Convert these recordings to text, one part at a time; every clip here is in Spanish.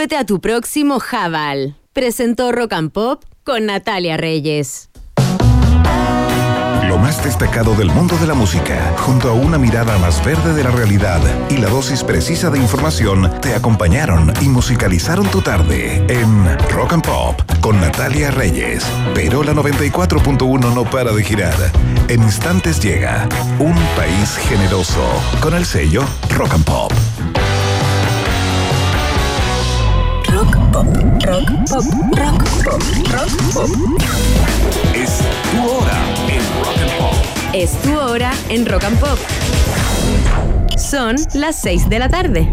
súbete a tu próximo Jabal. Presentó Rock and Pop con Natalia Reyes. Lo más destacado del mundo de la música, junto a una mirada más verde de la realidad y la dosis precisa de información, te acompañaron y musicalizaron tu tarde en Rock and Pop con Natalia Reyes. Pero la 94.1 no para de girar. En instantes llega un país generoso con el sello Rock and Pop. Pop, rock pop, rock pop, rock pop. Es tu hora en Rock and Pop. Es tu hora en Rock and Pop. Son las 6 de la tarde.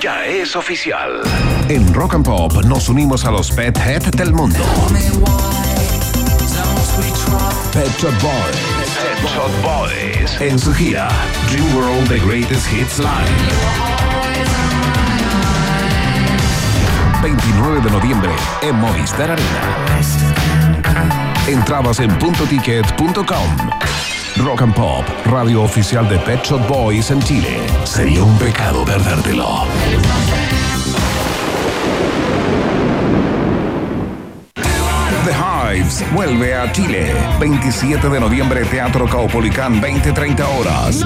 Ya es oficial. En Rock and Pop nos unimos a los Pet Head del mundo. Pet Shop Boys. Pet Shop Boys. En su gira Dream World The Greatest Hits Live. 29 de noviembre en Movistar Arena. Entrabas en puntoticket.com. Rock and Pop, radio oficial de Pet Shop Boys en Chile. Sería un pecado perdértelo. The Hives vuelve a Chile. 27 de noviembre, Teatro Caupolicán, 20-30 horas.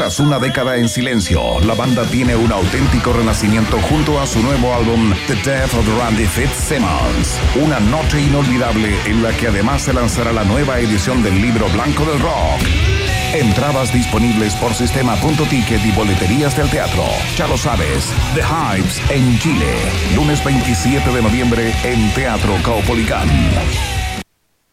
Tras una década en silencio, la banda tiene un auténtico renacimiento junto a su nuevo álbum The Death of Randy Fitzsimmons. Una noche inolvidable en la que además se lanzará la nueva edición del libro blanco del rock. Entradas disponibles por sistema.ticket y boleterías del teatro. Ya lo sabes, The Hives en Chile. Lunes 27 de noviembre en Teatro Caupolicán.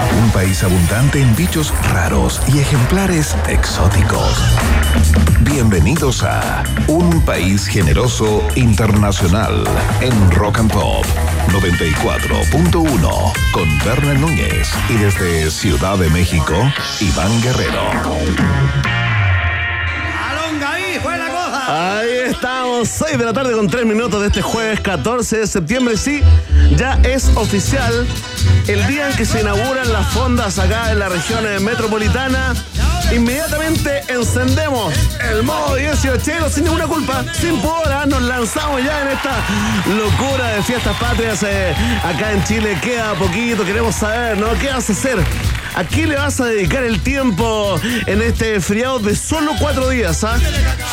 Un país abundante en bichos raros y ejemplares exóticos. Bienvenidos a Un País Generoso Internacional en Rock and Pop 94.1 con Werner Núñez y desde Ciudad de México, Iván Guerrero. Ahí estamos, 6 de la tarde con 3 minutos de este jueves 14 de septiembre. Sí, ya es oficial el día en que se inauguran las fondas acá en la región eh, metropolitana. Inmediatamente encendemos el modo 18 sin ninguna culpa, sin pudor. Nos lanzamos ya en esta locura de fiestas patrias eh, acá en Chile. Queda poquito, queremos saber, ¿no? ¿Qué vas a hacer? ¿A qué le vas a dedicar el tiempo en este feriado de solo cuatro días? ¿ah?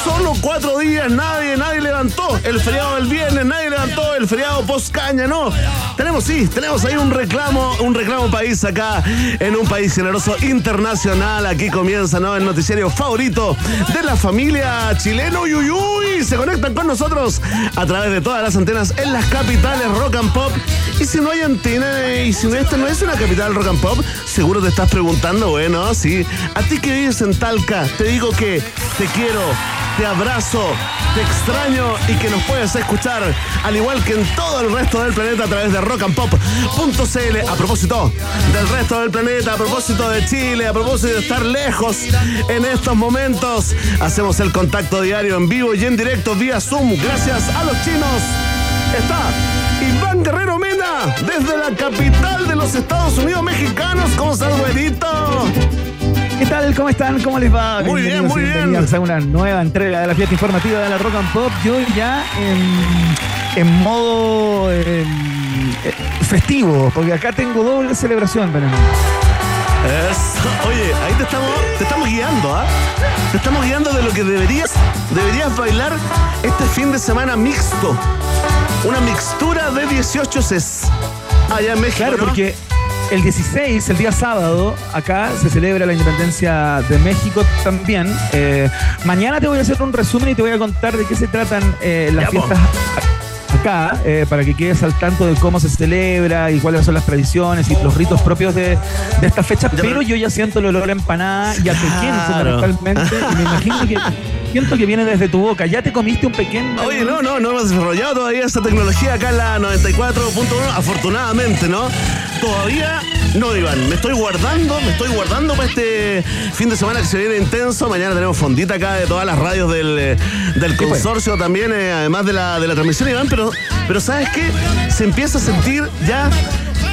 Solo cuatro días, nadie, nadie levantó el feriado del viernes, nadie levantó el feriado post caña, no. Tenemos, sí, tenemos ahí un reclamo, un reclamo país acá en un país generoso internacional. Aquí comienza ¿no? el noticiario favorito de la familia chileno. Uy, uy, uy, se conectan con nosotros a través de todas las antenas en las capitales rock and pop. Y si no hay antena, y si esta no es una capital rock and pop, seguro te estás preguntando, bueno, sí. A ti que vives en Talca, te digo que te quiero, te abrazo, te extraño y que nos puedes escuchar, al igual que en todo el resto del planeta a través de rockandpop.cl. A propósito del resto del planeta, a propósito de Chile, a propósito de estar lejos en estos momentos, hacemos el contacto diario en vivo y en directo vía Zoom. Gracias a los chinos. Está Iván Guerrero Mena, desde la capital de los Estados Unidos mexicanos, con Saludito. ¿Qué tal? ¿Cómo están? ¿Cómo les va? Muy bien, muy bien. a una nueva entrega de la fiesta informativa de la Rock and Pop. Yo ya en, en modo eh, eh, festivo, porque acá tengo doble celebración, Eso. Oye, ahí te estamos, te estamos guiando, ¿ah? Te estamos guiando de lo que deberías, deberías bailar este fin de semana mixto. Una mixtura de 18 ses. allá en México. Claro, porque el 16, el día sábado, acá se celebra la independencia de México también. Eh, mañana te voy a hacer un resumen y te voy a contar de qué se tratan eh, las fiestas acá, eh, para que quedes al tanto de cómo se celebra y cuáles son las tradiciones y los ritos propios de, de esta fecha. pero yo ya siento el olor a empanada y a pequeño fundamentalmente. y me imagino que siento que viene desde tu boca. ¿Ya te comiste un pequeño? Oye, no, no, no hemos desarrollado todavía esta tecnología acá en la 94.1, afortunadamente, ¿no? Todavía no, Iván, me estoy guardando, me estoy guardando para este fin de semana que se viene intenso. Mañana tenemos fondita acá de todas las radios del, eh, del pues. consorcio también, eh, además de la, de la transmisión, Iván, pero, pero ¿sabes qué? Se empieza a sentir ya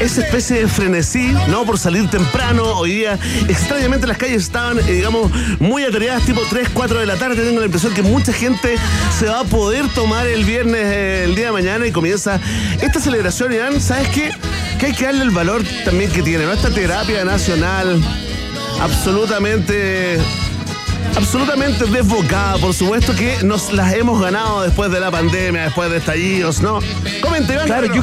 esa especie de frenesí, ¿no? Por salir temprano. Hoy día, extrañamente, las calles estaban, eh, digamos, muy atareadas, tipo 3, 4 de la tarde. Tengo la impresión que mucha gente se va a poder tomar el viernes, eh, el día de mañana, y comienza esta celebración, Iván. ¿Sabes qué? Que hay que darle el valor también que tiene, ¿no? Esta terapia nacional absolutamente absolutamente desbocada, por supuesto que nos las hemos ganado después de la pandemia, después de estallidos, ¿no? Comente. Claro, yo,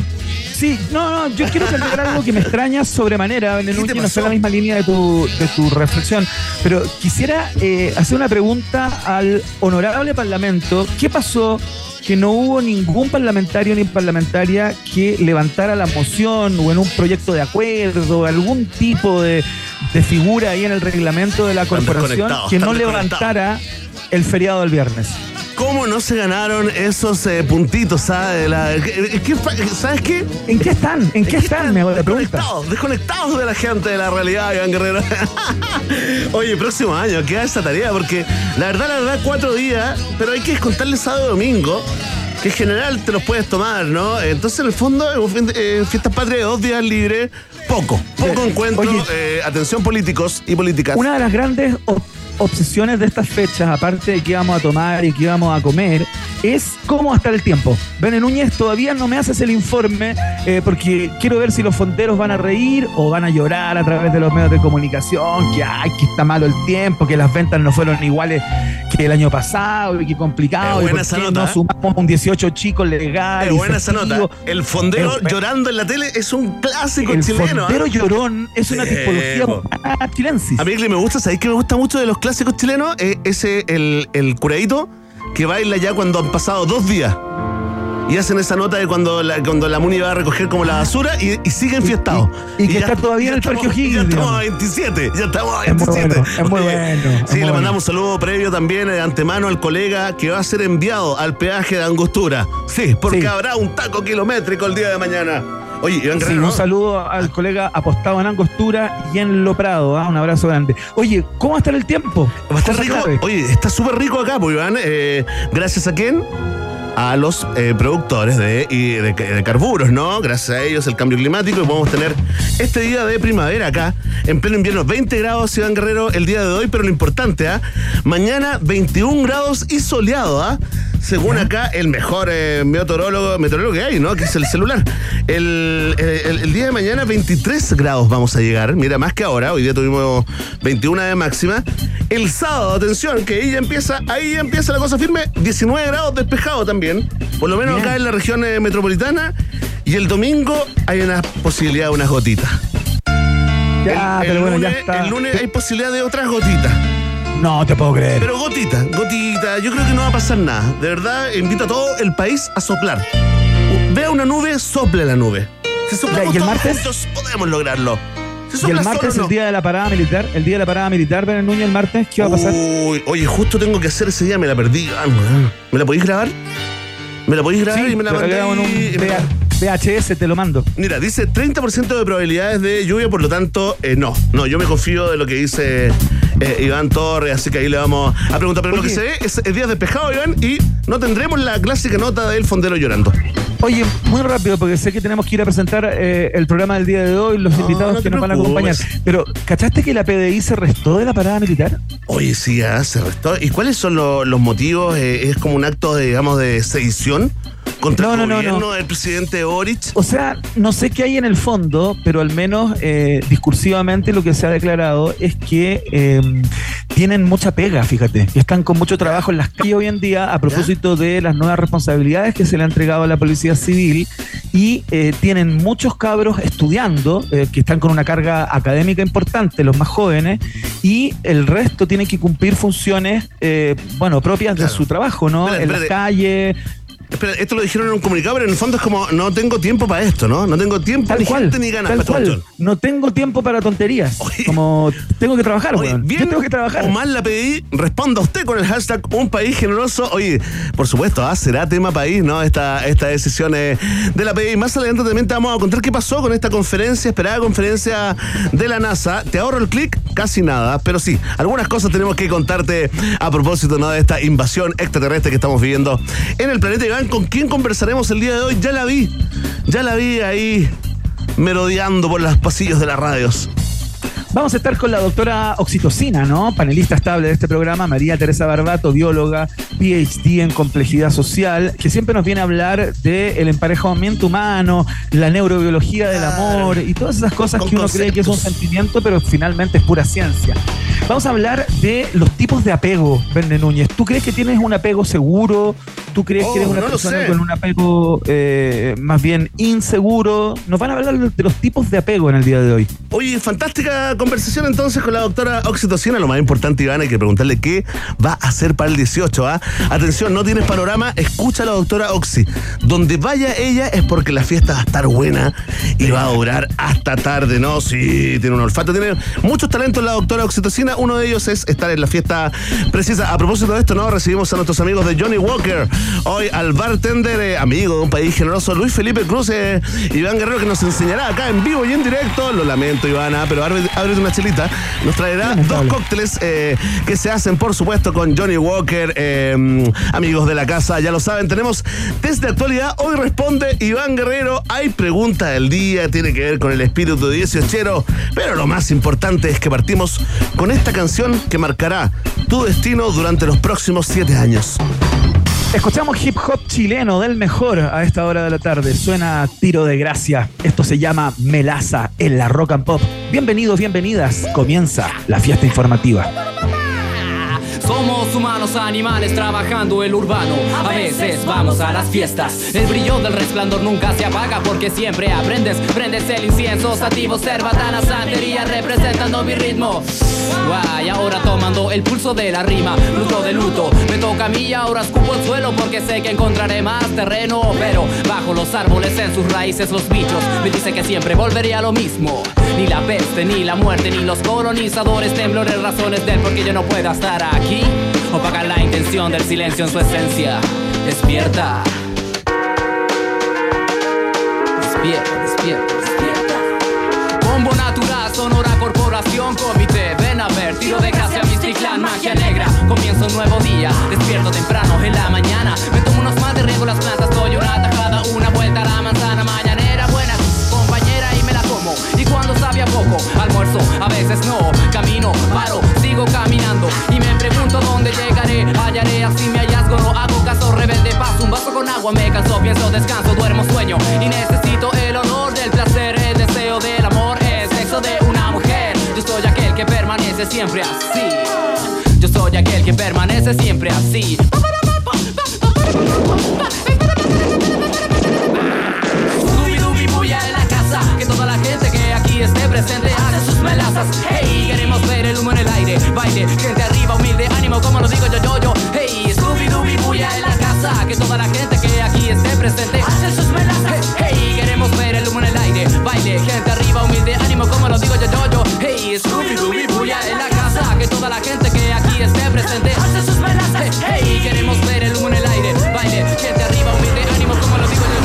Sí, no, no, yo quiero plantear algo que me extraña sobremanera, en el último, no sé la misma línea de tu, de tu reflexión, pero quisiera eh, hacer una pregunta al honorable Parlamento. ¿Qué pasó que no hubo ningún parlamentario ni parlamentaria que levantara la moción o en un proyecto de acuerdo, algún tipo de, de figura ahí en el reglamento de la corporación que no levantara el feriado del viernes? Cómo no se ganaron esos eh, puntitos, ¿sabes? ¿Sabes qué? ¿En qué están? ¿En qué, están? Me desconectados, desconectados de la gente, de la realidad, Iván Guerrero. Oye, próximo año, queda esa tarea, porque la verdad, la verdad, cuatro días, pero hay que descontarle sábado y domingo que en general te los puedes tomar, ¿no? Entonces, en el fondo, eh, fiestas patrias de dos días libres, poco, poco encuentro, eh, atención políticos y políticas. Una de las grandes obsesiones de estas fechas, aparte de qué vamos a tomar y qué vamos a comer, es cómo va a estar el tiempo. Bene Núñez, todavía no me haces el informe eh, porque quiero ver si los fonteros van a reír o van a llorar a través de los medios de comunicación, que ay, que está malo el tiempo, que las ventas no fueron iguales que el año pasado y que complicado. buena y no ¿eh? sumamos un 18 chicos legales. Es buena esa nota. El fondero llorando en la tele es un clásico chileno. El fondero ¿eh? llorón es una tipología chilensis. A mí me gusta, ¿sabéis que me gusta mucho de los clásicos chilenos? ese, el, el curadito que baila ya cuando han pasado dos días. Y hacen esa nota de cuando la, cuando la Muni va a recoger como la basura y, y siguen fiestados. Y, que está todavía en el Parque O'Higgins. Ya estamos a 27, ya estamos a 27. Es muy bueno. sí, le mandamos un saludo previo también de antemano al colega que va a ser enviado al peaje de Angostura. Sí, porque habrá un taco kilométrico el día de mañana. Oye, Iván sí, un saludo al colega apostado en Angostura y en Lo Prado. ¿ah? Un abrazo grande. Oye, ¿cómo va a estar el tiempo? Va a estar rico. Oye, está súper rico acá, pues, Iván. Eh, gracias a quién? a los eh, productores de, de, carburos, ¿no? Gracias a ellos el cambio climático y podemos tener este día de primavera acá, en pleno invierno, 20 grados, Iván Guerrero, el día de hoy, pero lo importante, ¿ah? Mañana 21 grados y soleado, ¿ah? Según acá, el mejor eh, meteorólogo, meteorólogo que hay, ¿no? Que es el celular. El, día de mañana, 23 grados vamos a llegar. Mira, más que ahora. Hoy día tuvimos 21 de máxima. El sábado, atención, que ahí ya empieza, ahí ya empieza la cosa firme. 19 grados despejado también. Por lo menos acá en la región eh, metropolitana. Y el domingo hay una posibilidad de unas gotitas. Ya, pero bueno, ya está. El lunes hay posibilidad de otras gotitas. No te puedo creer. Pero gotita, gotita, yo creo que no va a pasar nada. De verdad, invito a todo el país a soplar. Vea una nube, sople la nube. Si soplamos ¿Y el martes? juntos, podemos lograrlo. y el martes, el día de la parada militar, el día de la parada militar, Ben Núñez, el martes, ¿qué va a pasar? Uy, oye, justo tengo que hacer ese día, me la perdí. Ah, ¿Me la podéis grabar? ¿Me la podéis grabar y me la mandé? VHS, te lo mando. Mira, dice 30% de probabilidades de lluvia, por lo tanto, eh, no. No, yo me confío de lo que dice eh, Iván Torres, así que ahí le vamos a preguntar. Pero lo que se ve es, es día despejado, Iván, y no tendremos la clásica nota del fondero llorando. Oye, muy rápido, porque sé que tenemos que ir a presentar eh, el programa del día de hoy, los invitados que nos van a acompañar. Pero, ¿cachaste que la PDI se restó de la parada militar? Oye, sí, ya, ah, se restó. ¿Y cuáles son los motivos? ¿Es como un acto, digamos, de sedición? Contra el gobierno del presidente Boric. O sea, no sé qué hay en el fondo, pero al menos eh, discursivamente lo que se ha declarado es que em, tienen mucha pega, fíjate, están con mucho trabajo en las calles hoy en día a propósito de las nuevas responsabilidades que se le ha entregado a la Policía Civil y eh, tienen muchos cabros estudiando, eh, que están con una carga académica importante, los más jóvenes, y el resto tiene que cumplir funciones, eh, bueno, propias de su trabajo, ¿no? en la calle, Espera, esto lo dijeron en un comunicado, pero en el fondo es como, no tengo tiempo para esto, ¿no? No tengo tiempo ni gente ni ganas. Tal cual. No tengo tiempo para tonterías. como, tengo que trabajar, oye, bien, Yo tengo que trabajar. O mal la pedí, responda usted con el hashtag Un País Generoso. Oye, por supuesto, ¿ah? será tema país, ¿no? Esta, esta decisión de la PDI. Más adelante también te vamos a contar qué pasó con esta conferencia, esperada conferencia de la NASA. Te ahorro el clic, casi nada, pero sí, algunas cosas tenemos que contarte a propósito, ¿no? De esta invasión extraterrestre que estamos viviendo en el planeta con quién conversaremos el día de hoy. Ya la vi, ya la vi ahí merodeando por los pasillos de las radios. Vamos a estar con la doctora Oxitocina, ¿no? Panelista estable de este programa, María Teresa Barbato, bióloga, PhD en complejidad social, que siempre nos viene a hablar del emparejamiento humano, la neurobiología del amor y todas esas cosas que uno cree que es un sentimiento, pero finalmente es pura ciencia. Vamos a hablar de los tipos de apego, Verne Núñez. ¿Tú crees que tienes un apego seguro? ¿Tú crees que eres oh, una persona con un apego eh, más bien inseguro? Nos van a hablar de los tipos de apego en el día de hoy. Oye, fantástica conversación entonces con la doctora Oxitocina. Lo más importante, Iván, hay que preguntarle qué va a hacer para el 18. ¿ah? Atención, no tienes panorama, escucha a la doctora Oxy. Donde vaya ella es porque la fiesta va a estar buena y va a durar hasta tarde, ¿no? Sí, tiene un olfato, tiene muchos talentos la doctora Oxitocina. Uno de ellos es estar en la fiesta precisa. A propósito de esto, ¿no? Recibimos a nuestros amigos de Johnny Walker. Hoy al bartender, eh, amigo de un país generoso, Luis Felipe Cruz, eh, Iván Guerrero, que nos enseñará acá en vivo y en directo. Lo lamento, Ivana, pero abre, una chelita. Nos traerá dos cócteles eh, que se hacen, por supuesto, con Johnny Walker, amigos de la casa. Ya lo saben, tenemos test de actualidad. Hoy responde Iván Guerrero. Hay pregunta del día, tiene que ver con el espíritu 18, pero lo más importante es que partimos con esta canción que marcará tu destino durante los próximos siete años. Escuchamos hip hop chileno del mejor a esta hora de la tarde. Suena tiro de gracia. Esto se llama Melaza en la Rock and Pop. Bienvenidos, bienvenidas. Comienza la fiesta informativa. Somos humanos, animales trabajando el urbano. A veces vamos a las fiestas. El brillo del resplandor nunca se apaga porque siempre aprendes. Prendes el incienso, sativo, cerbatana, santería representando mi ritmo. Guay, ahora tomando el pulso de la rima, luto de luto. Me toca a mí y ahora escupo el suelo porque sé que encontraré más terreno. Pero bajo los árboles, en sus raíces, los bichos me dice que siempre volvería a lo mismo. Ni la peste, ni la muerte, ni los colonizadores, temblores, razones del por qué yo no pueda estar aquí opaca la intención del silencio en su esencia. Despierta. Despierta, despierta, despierta. Bombo natural, sonora corporación, comité. Ven a ver, tiro de gracia, clan, magia negra. Comienza un nuevo día, despierto temprano en la mañana. Me tomo descanso, duermo, sueño. Y necesito el honor del placer, el deseo del amor, el sexo de una mujer. Yo soy aquel que permanece siempre así. Yo soy aquel que permanece siempre así. en la casa, que toda la gente que aquí esté presente hace sus melazas. Hey, queremos ver el humo en el aire, baile, gente arriba, humilde, ánimo, como lo digo yo, yo, yo. Hey, Scooby Dooby, bulla en la que toda la gente que aquí esté presente hace sus melazas. Hey, queremos ver el humo en el aire, baile, gente arriba, humilde, ánimo, como lo digo yo, yo, yo. Hey, Scooby Dooby, bulla en la casa, que toda la gente que aquí esté presente hace sus melazas. Hey, queremos ver el humo en el aire, baile, gente arriba, humilde, ánimo, como lo digo yo,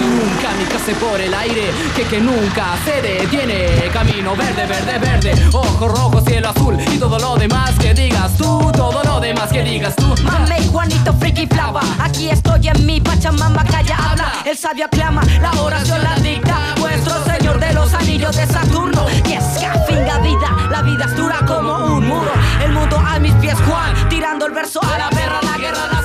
Nunca mi casa por el aire, que que nunca se detiene. Camino verde, verde, verde, ojo rojo, cielo azul y todo lo demás que digas tú, todo lo demás que digas tú. Mame Juanito Friki Flava, aquí estoy en mi Pachamama, calla, habla, el sabio aclama, la oración la dicta, vuestro señor de los anillos de Saturno. Y es finga vida, la vida es dura como un muro, el mundo a mis pies Juan, tirando el verso a la perra, la guerra, la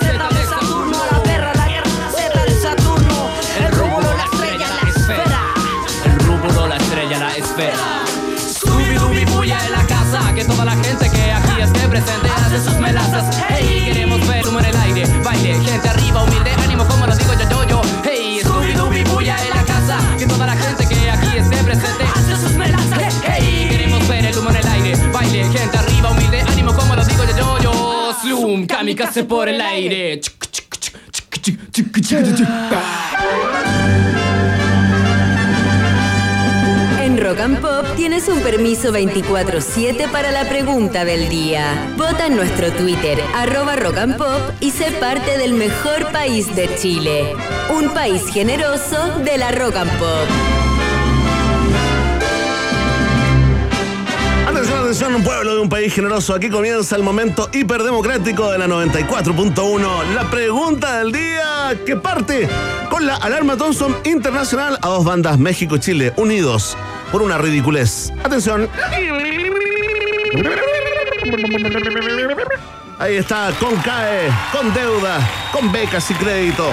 masas. Hey, queremos ver humo en el aire, baile, gente arriba, humilde, ánimo como lo digo yo, yo, yo. Hey, Scooby Dooby, bulla en la casa, que toda la gente que aquí esté presente hace sus melazas. Hey, queremos ver el humo en el aire, baile, gente arriba, humilde, ánimo como lo digo yo, yo, yo. Slum, kamikaze por el aire. En Rock and Pop tienes un permiso 24-7 para la pregunta del día. Vota en nuestro Twitter, arroba Rock and Pop, y sé parte del mejor país de Chile. Un país generoso de la Rock and Pop. Atención, atención, un pueblo de un país generoso. Aquí comienza el momento hiperdemocrático de la 94.1. La pregunta del día que parte con la alarma Thompson Internacional a dos bandas México y Chile unidos por una ridiculez. Atención. Ahí está, con CAE, con deuda, con becas y crédito.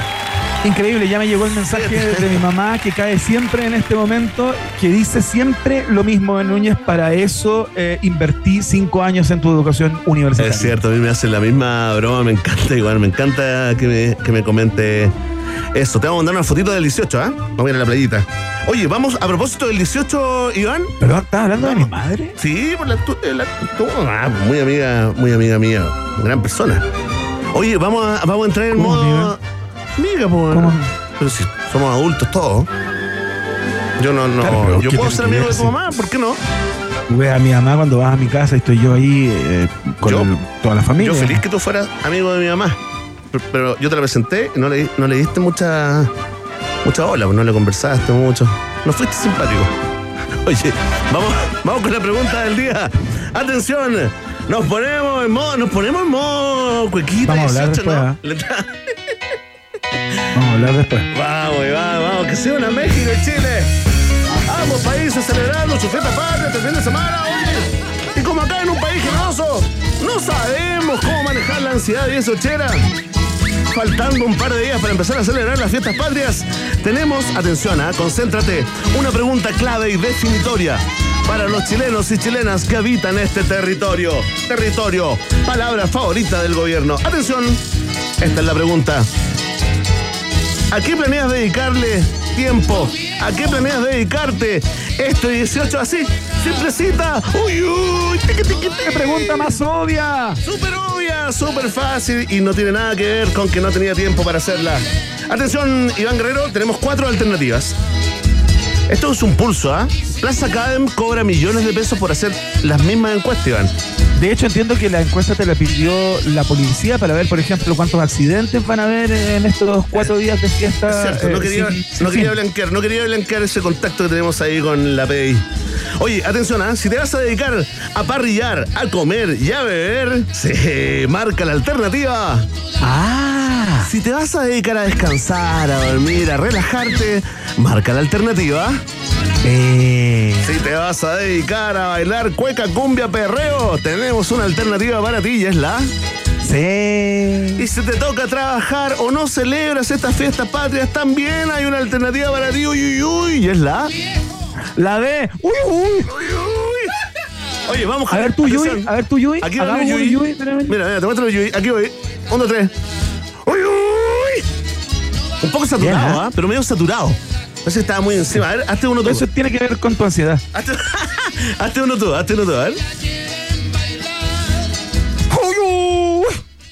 Increíble, ya me llegó el mensaje de mi mamá que cae siempre en este momento, que dice siempre lo mismo en Núñez, para eso eh, invertí cinco años en tu educación universitaria. Es cierto, a mí me hacen la misma broma, me encanta igual, me encanta que me, que me comente eso. Te vamos a mandar una fotito del 18, ¿ah? Vamos a ir a la playita. Oye, vamos a propósito del 18, Iván. ¿Pero estás hablando de mi madre? Sí, por la, tu- la- tu- ah, muy amiga, muy amiga mía, gran persona. Oye, vamos a, vamos a entrar en ¿Cómo, modo. amiga? Amiga, pues. ¿Cómo? Pero si somos adultos todos. Yo no, no. Claro, yo ¿qué puedo ser amigo de tu mamá, ¿por qué no? Ves a mi mamá cuando vas a mi casa y estoy yo ahí eh, con Yo- el- toda la familia. Yo feliz que tú fueras amigo de mi mamá. Pero, yo te la presenté y no le, no le diste mucha, mucha ola, pues no le conversaste mucho. No fuiste simpático. Oye, vamos, vamos con la pregunta del día. Atención, nos ponemos en modo, nos ponemos en modo cuequita Vamos a hablar 18, después, Vamos a hablar después. Vamos, vamos, vamos, que sea una México y Chile. Ambos países celebrando su fiesta patria este fin de semana, oye. Y como acá en un país generoso, no sabemos cómo manejar la ansiedad y eso, chera. Faltando un par de días para empezar a celebrar las fiestas patrias, tenemos, atención, ¿ah? concéntrate, una pregunta clave y definitoria para los chilenos y chilenas que habitan este territorio. Territorio, palabra favorita del gobierno. Atención, esta es la pregunta. ¿A qué planeas dedicarle tiempo? ¿A qué planeas dedicarte este 18 así? Simplecita. Uy, uy, tiqui, tiqui, tiqui. ¿Qué pregunta más obvia? Súper obvia, súper fácil y no tiene nada que ver con que no tenía tiempo para hacerla. Atención, Iván Guerrero, tenemos cuatro alternativas. Esto es un pulso, ¿ah? Plaza Academ cobra millones de pesos por hacer las mismas encuestas, Iván. De hecho, entiendo que la encuesta te la pidió la policía para ver, por ejemplo, cuántos accidentes van a haber en estos cuatro días de fiesta. Cierto, no eh, quería, blanquear, no quería blanquear ese contacto que tenemos ahí con la PDI. Oye, atención, ¿ah? si te vas a dedicar a parrillar, a comer y a beber, se marca la alternativa. Ah, Si te vas a dedicar a descansar, a dormir, a relajarte, marca la alternativa. Eh, Si te vas a dedicar a bailar cueca, cumbia, perreo, tenemos una alternativa para ti y es la... sí. Y si te toca trabajar o no celebras estas fiestas patrias, también hay una alternativa para ti, uy, uy, uy, y es la... La de. Uy, uy. Uy, uy. Oye, vamos A ver tú, Yui. atención. A ver tú, Yui. Aquí va un Yui. Yui. Mira, mira, te muestro el Yui. Aquí voy. Un, dos, tres. Uy, uy. Un poco saturado, Bien, ¿ah? ¿ah? Pero medio saturado. Parece que estaba muy encima. A ver, hazte uno tú. Eso tiene que ver con tu ansiedad. Hazte, hazte uno tú, hazte uno tú, a ver.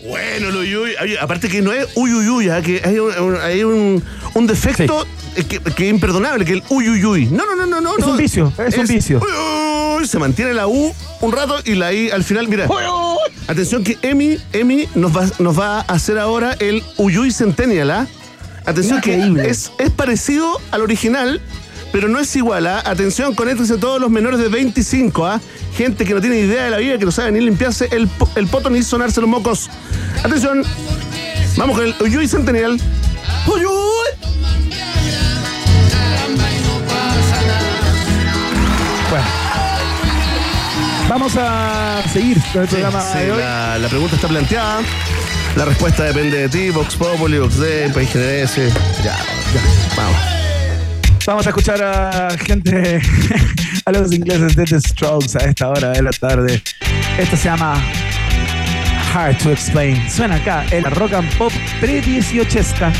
Bueno, lo Yui. Oye, aparte que no es uy, uy, uy, ¿ah? que hay un, un- hay un, un defecto eh, que, que es imperdonable, que el uy, uy, uy. No, no, no, no, no. Es no. un vicio, es un vicio. Uy, uy, se mantiene la U un rato y la I al final, mira. Atención que Emi, Emi nos va, nos va a hacer ahora el Uyuy Centennial, ¿ah? Atención Increíble. que es, es parecido al original, pero no es igual, ¿ah? Atención, conéctense todos los menores de 25, ¿ah? Gente que no tiene idea de la vida, que no sabe ni limpiarse el, po- el poto ni sonarse los mocos. Atención, vamos con el Uyuy Centennial. ¡Uyuy! Bueno. Vamos a seguir con el programa Sí, de hoy. la, la pregunta está planteada. La respuesta depende de ti, Vox Populi, Vox Day, País. Ya, ya, vamos. Vamos a escuchar a gente, a los ingleses de The Strokes a esta hora de la tarde. Esto se llama Hard to Explain. Suena acá el rock and pop pre-18esca.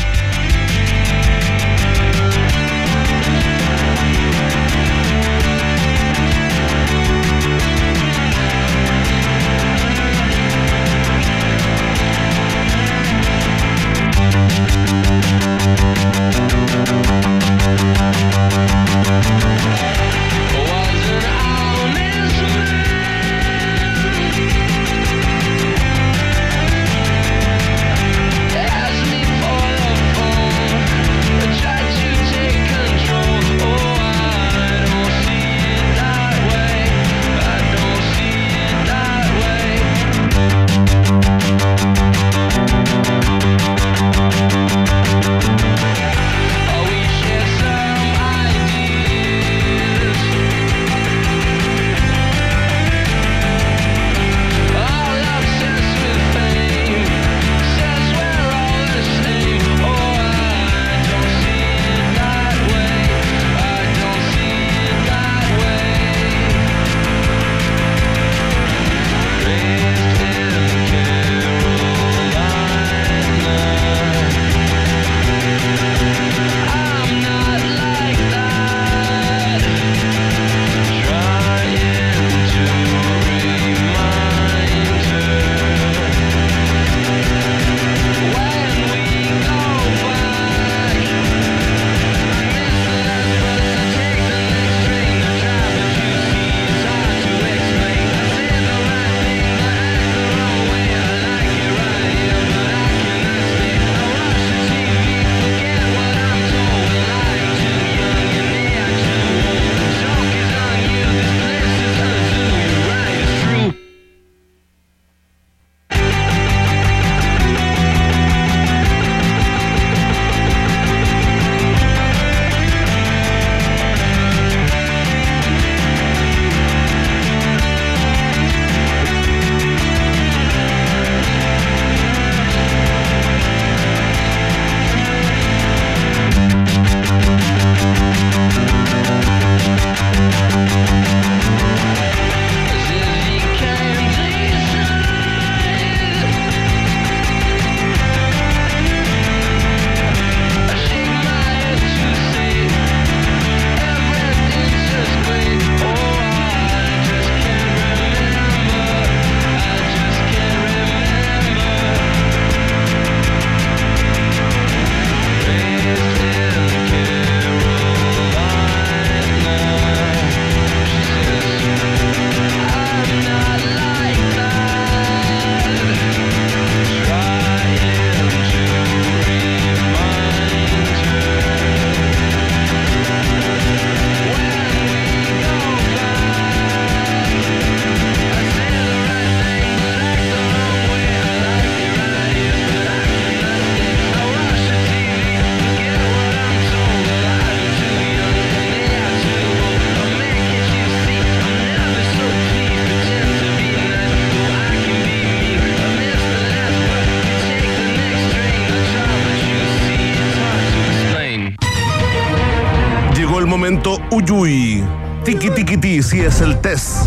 El test.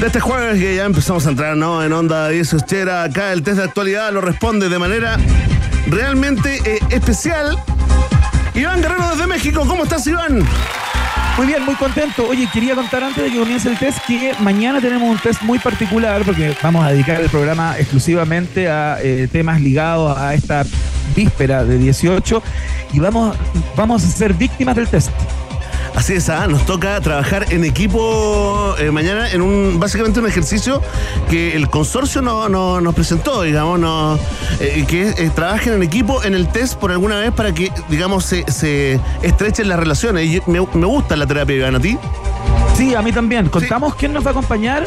De este jueves que ya empezamos a entrar ¿no? en onda 10 Ochera, acá el test de actualidad lo responde de manera realmente eh, especial. Iván Guerrero desde México, ¿cómo estás Iván? Muy bien, muy contento. Oye, quería contar antes de que comience el test que mañana tenemos un test muy particular porque vamos a dedicar el programa exclusivamente a eh, temas ligados a esta víspera de 18 y vamos, vamos a ser víctimas del test. Así es, ah, nos toca trabajar en equipo eh, mañana en un básicamente un ejercicio que el consorcio no, nos presentó, digamos, no, eh, que eh, trabajen en equipo en el test por alguna vez para que, digamos, se, estrechen las relaciones. Y me, gusta la terapia, ¿a ti? Sí, a mí también. ¿Contamos quién nos va a acompañar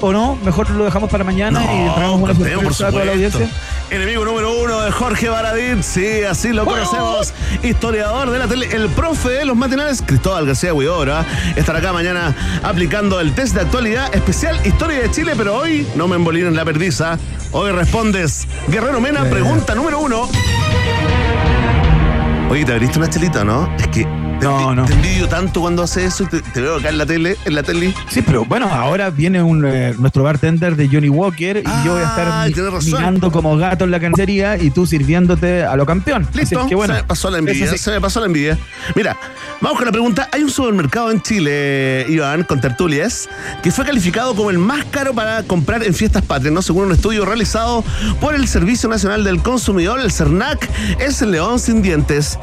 o no? Mejor lo dejamos para mañana y traemos una sorpresa a toda la audiencia. Enemigo número uno de Jorge Baradit, sí, así lo conocemos. Historiador de la tele, el profe de los matinales, Cristóbal García Huidora, estará acá mañana aplicando el test de actualidad especial Historia de Chile, pero hoy no me en la perdiza. Hoy respondes, Guerrero Mena, eh. pregunta número uno. Oye, ¿te abriste una chelita, no? Es que No, no. Te envidio tanto cuando hace eso y te, veo acá en la tele, en la tele. Sí, pero bueno, ahora viene un, eh, nuestro bartender de Johnny Walker y yo voy a estar mirando como gato en la cancería y tú sirviéndote a lo campeón. Listo, se me pasó la envidia, se me pasó la envidia. Mira, vamos con la pregunta. Hay un supermercado en Chile, Iván, con tertulias, que fue calificado como el más caro para comprar en fiestas patrias, ¿no? Según un estudio realizado por el Servicio Nacional del Consumidor, el CERNAC, es el León sin dientes,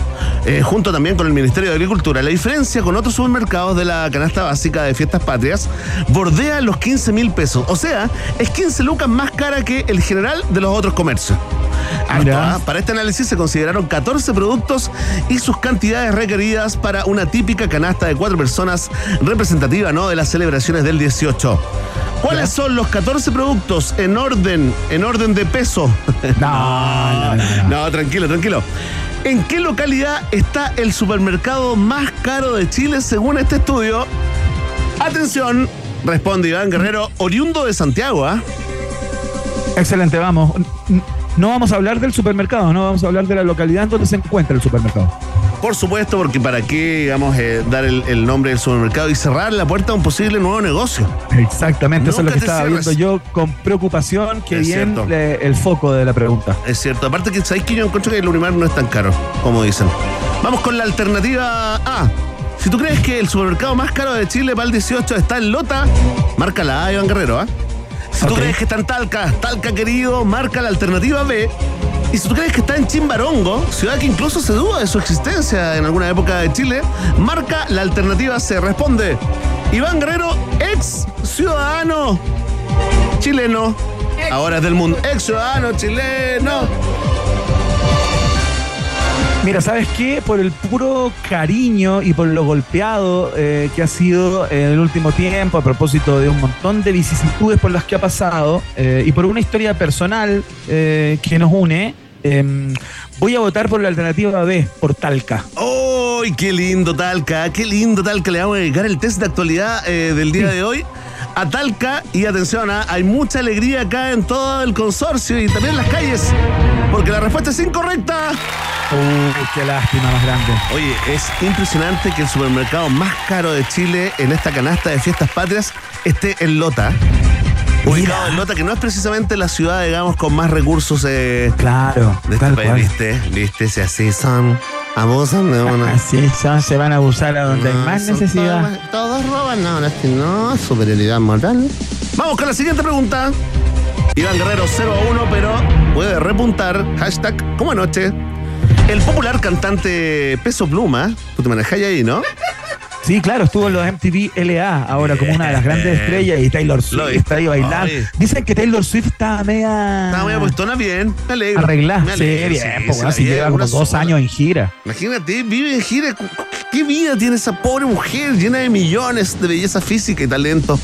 eh, junto también con el Ministerio de Agricultura. La diferencia con otros supermercados de la canasta básica de fiestas patrias bordea los 15 mil pesos. O sea, es 15 lucas más cara que el general de los otros comercios. ¿ah? Para este análisis se consideraron 14 productos y sus cantidades requeridas para una típica canasta de cuatro personas representativa ¿no? de las celebraciones del 18. ¿Cuáles son los 14 productos en orden, en orden de peso? no, no, tranquilo, tranquilo. ¿En qué localidad está el supermercado más caro de Chile según este estudio? Atención, responde Iván Guerrero, oriundo de Santiago, ¿ah? Excelente, vamos. No vamos a hablar del supermercado, no vamos a hablar de la localidad en donde se encuentra el supermercado. Por supuesto, porque para qué, digamos, eh, dar el, nombre del supermercado y cerrar la puerta a un posible nuevo negocio. Exactamente, eso es lo que estaba viendo yo con preocupación, que bien el foco de la pregunta. Es cierto, aparte que sabéis que yo encuentro que el Unimar no es tan caro, como dicen. Vamos con la alternativa A. Si tú crees que el supermercado más caro de Chile para el 18 está en Lota, marca la A, Iván Guerrero, ¿ah? Si tú crees que está en Talca, Talca querido, marca la alternativa B. Y si tú crees que está en Chimbarongo, ciudad que incluso se duda de su existencia en alguna época de Chile, marca la alternativa C. Responde Iván Guerrero, ex ciudadano chileno. Ahora es del mundo. Ex ciudadano chileno. Mira, ¿sabes qué? Por el puro cariño y por lo golpeado eh, que ha sido en el último tiempo, a propósito de un montón de vicisitudes por las que ha pasado, eh, y por una historia personal eh, que nos une, em, voy a votar por la alternativa B, por Talca. ¡Uy, qué lindo Talca! ¡Qué lindo Talca! Le vamos a dedicar el test de actualidad del día de hoy a Talca y atención, ¿ah? hay mucha alegría acá en todo el consorcio y también en las calles, porque la respuesta es incorrecta. Uy, qué lástima más grande. Oye, es impresionante que el supermercado más caro de Chile en esta canasta de fiestas patrias esté en Lota. Ubicado en Lota, que no es precisamente la ciudad, digamos, con más recursos eh, claro, de este país, ¿viste? ¿Viste? Si así son, abusan de una. Así son, se van a abusar a donde hay más necesidad. Todos, roban, no, no, superioridad moral. Vamos con la siguiente pregunta. Iván Guerrero 0 a 1, pero puede repuntar. Hashtag como anoche. El popular cantante Peso Pluma, tú te manejas ahí, ¿no? Sí, claro, estuvo en los MTV LA ahora como una de las grandes estrellas y Taylor Swift está ahí bailando. Dicen que Taylor Swift está media. Está media puestona bien, me alegro. Arreglada, sí, bien, pues así lleva como dos años en gira. Imagínate, vive en gira. ¿Qué vida tiene esa pobre mujer llena de millones de belleza física y talento?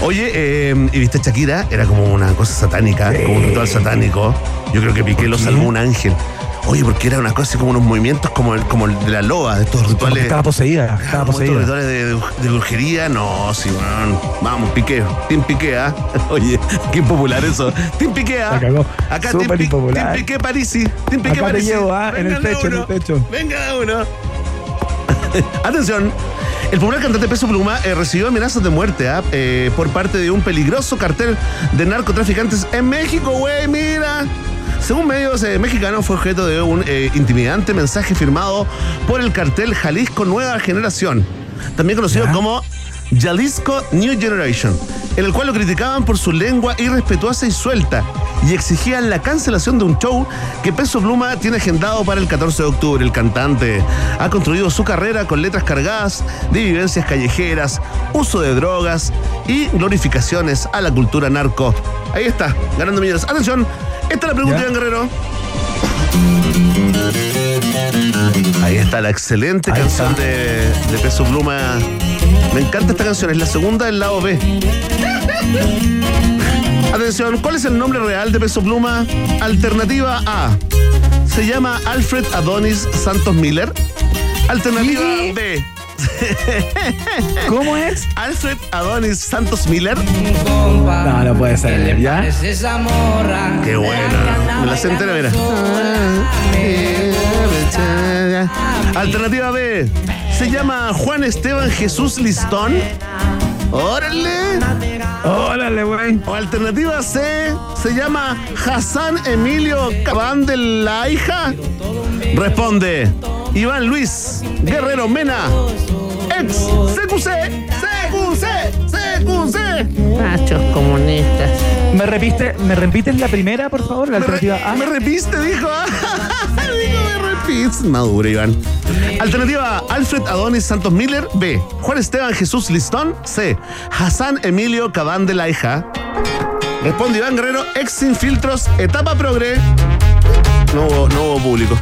Oye, eh, ¿y viste Shakira? Era como una cosa satánica, como un ritual satánico. Yo creo que Piqué lo salvó un ángel. Oye, porque era una cosa como unos movimientos como el, como el de la loba, de estos rituales. Estaba poseída, estaba poseída. rituales de, brujería, no, sí, bueno. Vamos, Piqué, Team Piqué, ¿ah? Oye, qué popular eso. Team Piqué, ¿ah? Acá Team, Team, Piqué Parisi. Team Piqué Acá Parisi. te llevo, ¿ah? En el techo, en el techo. Venga uno. Atención. El popular cantante Peso Pluma eh, recibió amenazas de muerte ¿ah? eh, por parte de un peligroso cartel de narcotraficantes en México, güey, mira. Según medios eh, mexicanos, fue objeto de un eh, intimidante mensaje firmado por el cartel Jalisco Nueva Generación, también conocido como Jalisco New Generation, en el cual lo criticaban por su lengua irrespetuosa y suelta y exigían la cancelación de un show que Peso Pluma tiene agendado para el 14 de octubre. El cantante ha construido su carrera con letras cargadas de vivencias callejeras, uso de drogas y glorificaciones a la cultura narco. Ahí está, ganando millones. Atención, esta es la pregunta, Iván Guerrero. Ahí está la excelente canción de, Peso Pluma. Me encanta esta canción, es la segunda del lado B. Atención, ¿cuál es el nombre real de Peso Pluma? Alternativa A. Se llama Alfred Adonis Santos Miller. Alternativa B. ¿Cómo es? Alfred Adonis Santos Miller. No, no puede ser, ¿ya? Qué buena. Me la sé entera, mira. Alternativa B. Se llama Juan Esteban Jesús Listón. Órale. Órale, güey. O alternativa C. Se llama Hassan Emilio Cabán de la hija. Responde Iván Luis Guerrero Mena. Ex CQC. CQC. CQC. Machos comunistas. ¿Me repite, ¿Me repites la primera, por favor? La Me, re- alternativa A. me repiste, dijo. dijo, me repites. Maduro, Iván. Alternativa Alfred Adonis Santos Miller. B. Juan Esteban Jesús Listón. C. Hassan Emilio Cabán de la hija. Responde Iván Guerrero, ex sin filtros, etapa progre. No hubo, no hubo público.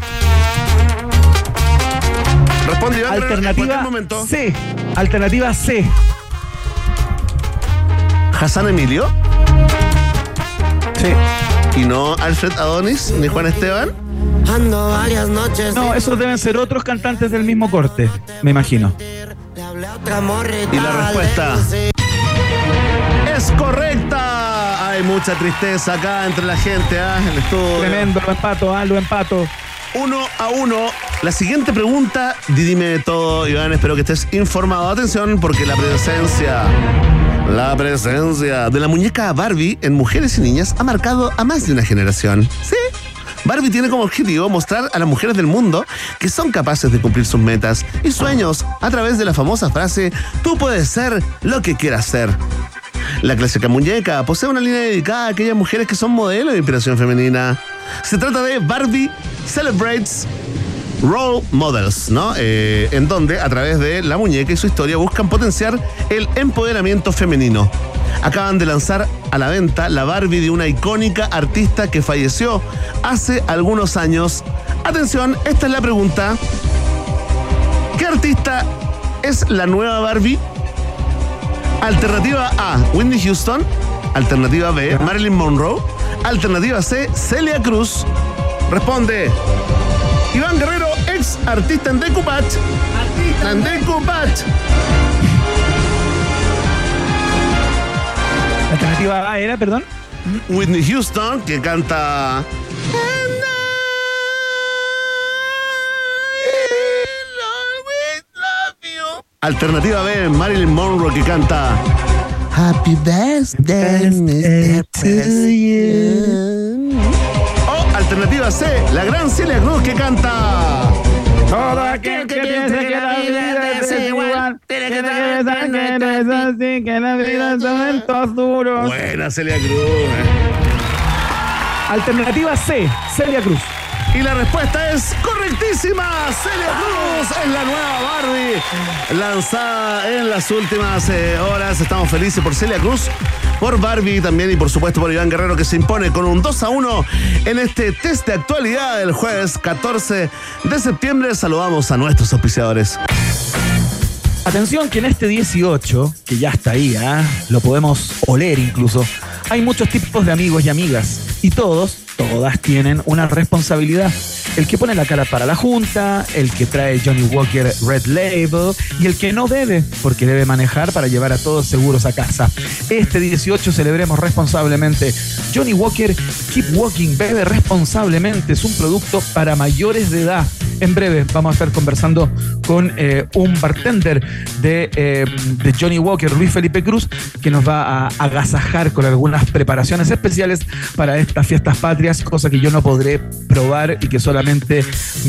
Responde Iván Alternativa momento. C. Alternativa C. Hassan Emilio. Sí. Y no Alfred Adonis ni Juan Esteban. Ando varias noches. No, esos deben ser otros cantantes del mismo corte, me imagino. Y la respuesta es correcta. Hay mucha tristeza acá entre la gente, ¿ah? El estudio. Tremendo, lo empato, ah, lo empato. Uno a uno. La siguiente pregunta, dime todo, Iván, espero que estés informado. Atención, porque la presencia, la presencia de la muñeca Barbie en mujeres y niñas ha marcado a más de una generación. ¿Sí? Barbie tiene como objetivo mostrar a las mujeres del mundo que son capaces de cumplir sus metas y sueños a través de la famosa frase, tú puedes ser lo que quieras ser. La clásica muñeca posee una línea dedicada a aquellas mujeres que son modelos de inspiración femenina. Se trata de Barbie Celebrates Role Models, ¿no? Eh, en donde, a través de la muñeca y su historia, buscan potenciar el empoderamiento femenino. Acaban de lanzar a la venta la Barbie de una icónica artista que falleció hace algunos años. Atención, esta es la pregunta. ¿Qué artista es la nueva Barbie? Alternativa A, Whitney Houston. Alternativa B, Marilyn Monroe. Alternativa C, Celia Cruz. Responde Iván Guerrero, ex artista en Decoupage. Artista en. La alternativa A era, perdón. Whitney Houston, que canta. Alternativa B, Marilyn Monroe, que canta. Happy birthday, Mr. President. O alternativa C, la gran Celia Cruz, que canta. Todo aquel que piense que la vida es igual, tiene que pensar que no es así, que la vida son momentos duros. Buena Celia Cruz. Alternativa C, Celia Cruz. Y la respuesta es correctísima. Celia Cruz es la nueva Barbie lanzada en las últimas eh, horas. Estamos felices por Celia Cruz, por Barbie también y por supuesto por Iván Guerrero que se impone con un 2 a 1 en este test de actualidad del jueves 14 de septiembre. Saludamos a nuestros auspiciadores. Atención que en este 18, que ya está ahí, ¿ah? lo podemos oler incluso, hay muchos tipos de amigos y amigas y todos, todas tienen una responsabilidad. El que pone la cara para la junta, el que trae Johnny Walker Red Label y el que no debe porque debe manejar para llevar a todos seguros a casa. Este 18 celebremos responsablemente. Johnny Walker Keep Walking bebe responsablemente. Es un producto para mayores de edad. En breve vamos a estar conversando con eh, un bartender de, eh, de Johnny Walker, Luis Felipe Cruz, que nos va a agasajar con algunas preparaciones especiales para estas fiestas patrias, cosa que yo no podré probar y que solamente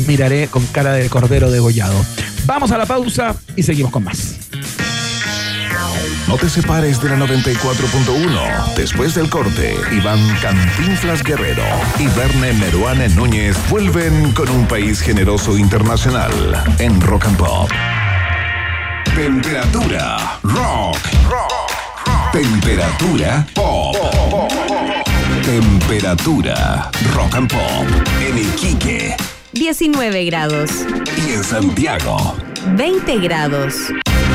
miraré con cara de cordero degollado. Vamos a la pausa y seguimos con más. No te separes de la 94.1. Después del corte, Iván Cantinflas Guerrero y Verne Meruane Núñez vuelven con un país generoso internacional en Rock and Pop. Temperatura rock. Temperatura pop. Temperatura rock and pop en Iquique 19 grados, y en Santiago. 20 grados.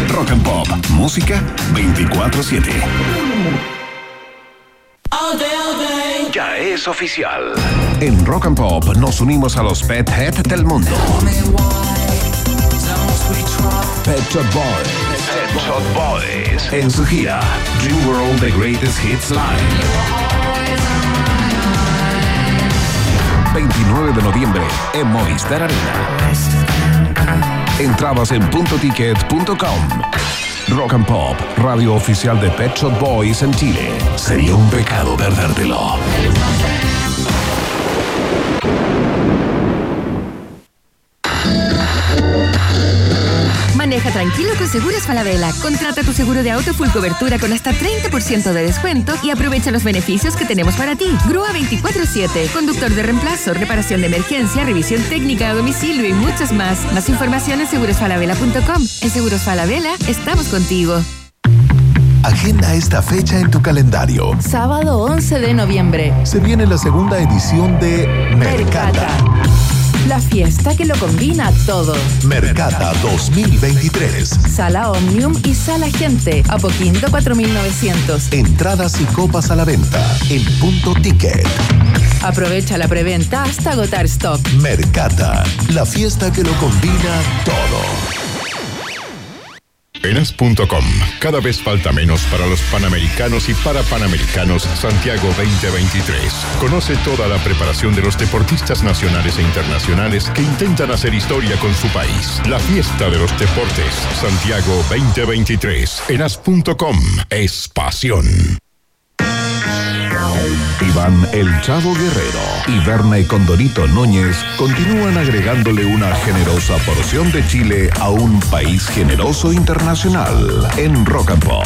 Rock and Pop, música 24/7. Ya es oficial. En Rock and Pop nos unimos a los Pet Head del mundo. Pet Shop Boys. Pet Shop Boys. En su gira Dream World The Greatest Hits Live. 29 de noviembre en Movistar Arena. Entrabas en puntoticket.com. Rock and Pop, radio oficial de Pet Shop Boys en Chile. Sería un pecado perdértelo. Maneja tranquilo con Seguros Falabella. Contrata tu seguro de auto full cobertura con hasta 30% de descuento y aprovecha los beneficios que tenemos para ti. Grúa 24-7, conductor de reemplazo, reparación de emergencia, revisión técnica a domicilio y muchos más. Más información en segurosfalabella.com. En Seguros Falabella estamos contigo. Agenda esta fecha en tu calendario. Sábado 11 de noviembre. Se viene la segunda edición de Mercata. La fiesta que lo combina todo. Mercata 2023. Sala Omnium y Sala Gente. Apoquindo 4900. Entradas y copas a la venta en punto ticket. Aprovecha la preventa hasta agotar stock. Mercata, la fiesta que lo combina todo. Enas.com. Cada vez falta menos para los panamericanos y para panamericanos Santiago 2023. Conoce toda la preparación de los deportistas nacionales e internacionales que intentan hacer historia con su país. La fiesta de los deportes Santiago 2023. Enas.com es pasión. Iván El Chavo Guerrero y Verne Condorito Núñez continúan agregándole una generosa porción de Chile a un país generoso internacional en Rock and Pop.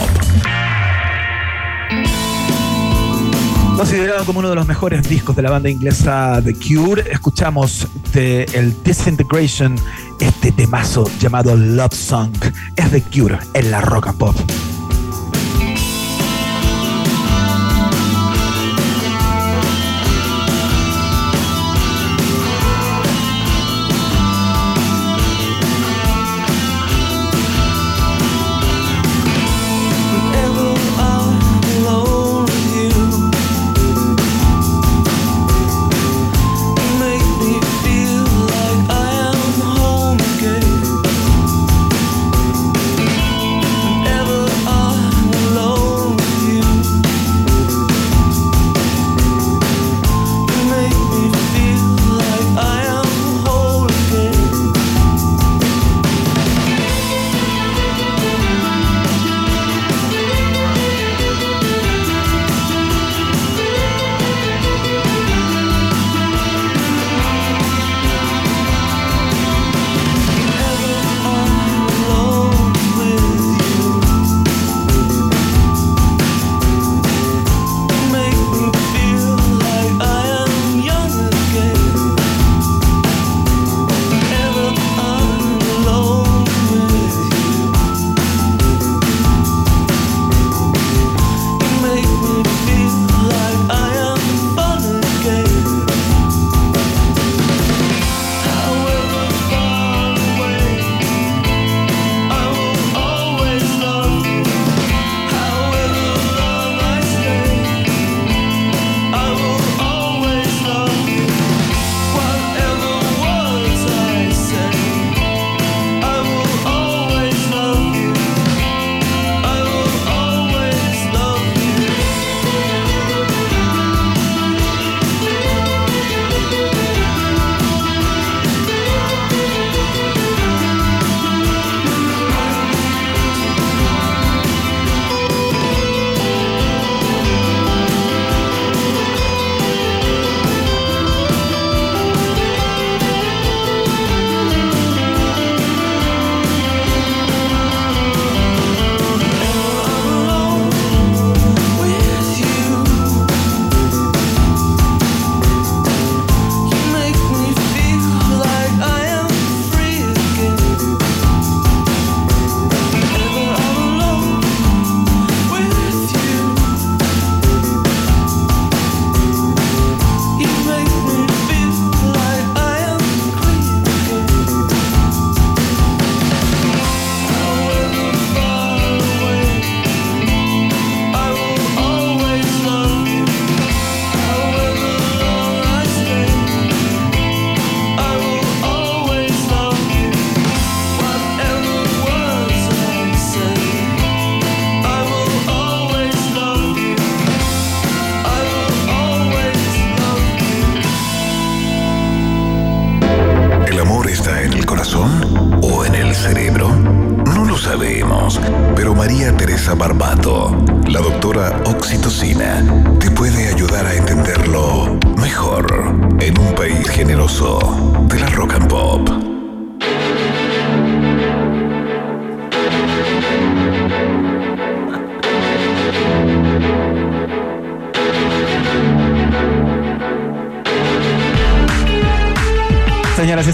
Considerado como uno de los mejores discos de la banda inglesa The Cure, escuchamos de el Disintegration este temazo llamado Love Song. Es The Cure en la Rock and Pop.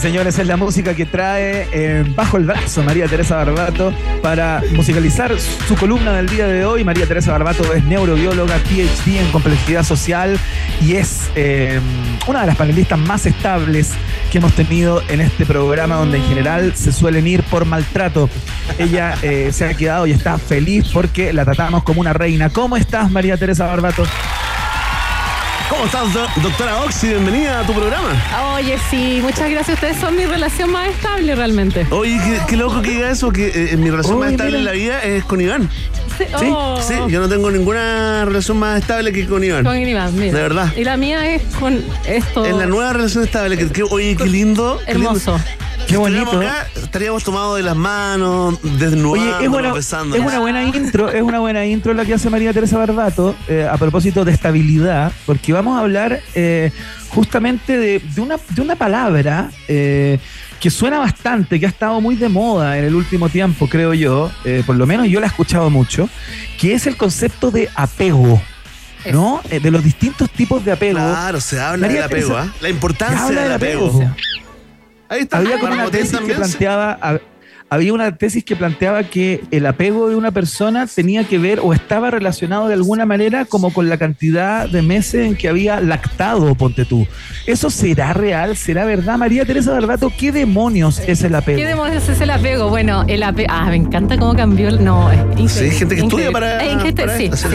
Señores, es la música que trae eh, bajo el brazo María Teresa Barbato para musicalizar su columna del día de hoy. María Teresa Barbato es neurobióloga, PhD en complejidad social y es eh, una de las panelistas más estables que hemos tenido en este programa donde en general se suelen ir por maltrato. Ella eh, se ha quedado y está feliz porque la tratamos como una reina. ¿Cómo estás, María Teresa Barbato? ¿Cómo estás, do- doctora Oxy? Bienvenida a tu programa. Oye, sí, muchas gracias. Ustedes son mi relación más estable realmente. Oye, qué, qué loco que diga eso, que eh, mi relación más estable en la vida es con Iván. Sí, oh. Sí, yo no tengo ninguna relación más estable que con Iván. Con Iván, mira. De verdad. Y la mía es con esto. Es la nueva relación estable. Que, que- oye, qué lindo. qué lindo. Hermoso. Qué bonito. acá, estaríamos tomados de las manos, desnudados, Oye, es buena, besándonos. es una buena intro, es una buena intro la que hace María Teresa Barbato eh, a propósito de estabilidad, porque vamos a hablar eh, justamente de, de una, de una palabra eh, que suena bastante, que ha estado muy de moda en el último tiempo, creo yo, eh, por lo menos yo la he escuchado mucho, que es el concepto de apego. ¿No? Eh, de los distintos tipos de apego. Claro, se habla María del apego, Teresa, ¿ah? La Se importancia habla del apego. Ahí está. Había como para una tesis que planteaba, hab- había una tesis que planteaba que el apego de una persona tenía que ver o estaba relacionado de alguna manera como con la cantidad de meses en que había lactado, ponte tú. ¿Eso será real? ¿Será verdad? María Teresa Barbato, ¿qué demonios es el apego? ¿Qué demonios es el apego? Bueno, el apego. Ah, me encanta cómo cambió el. No, es increíble. Sí, hay gente que estudia para- gente- para sí, sí,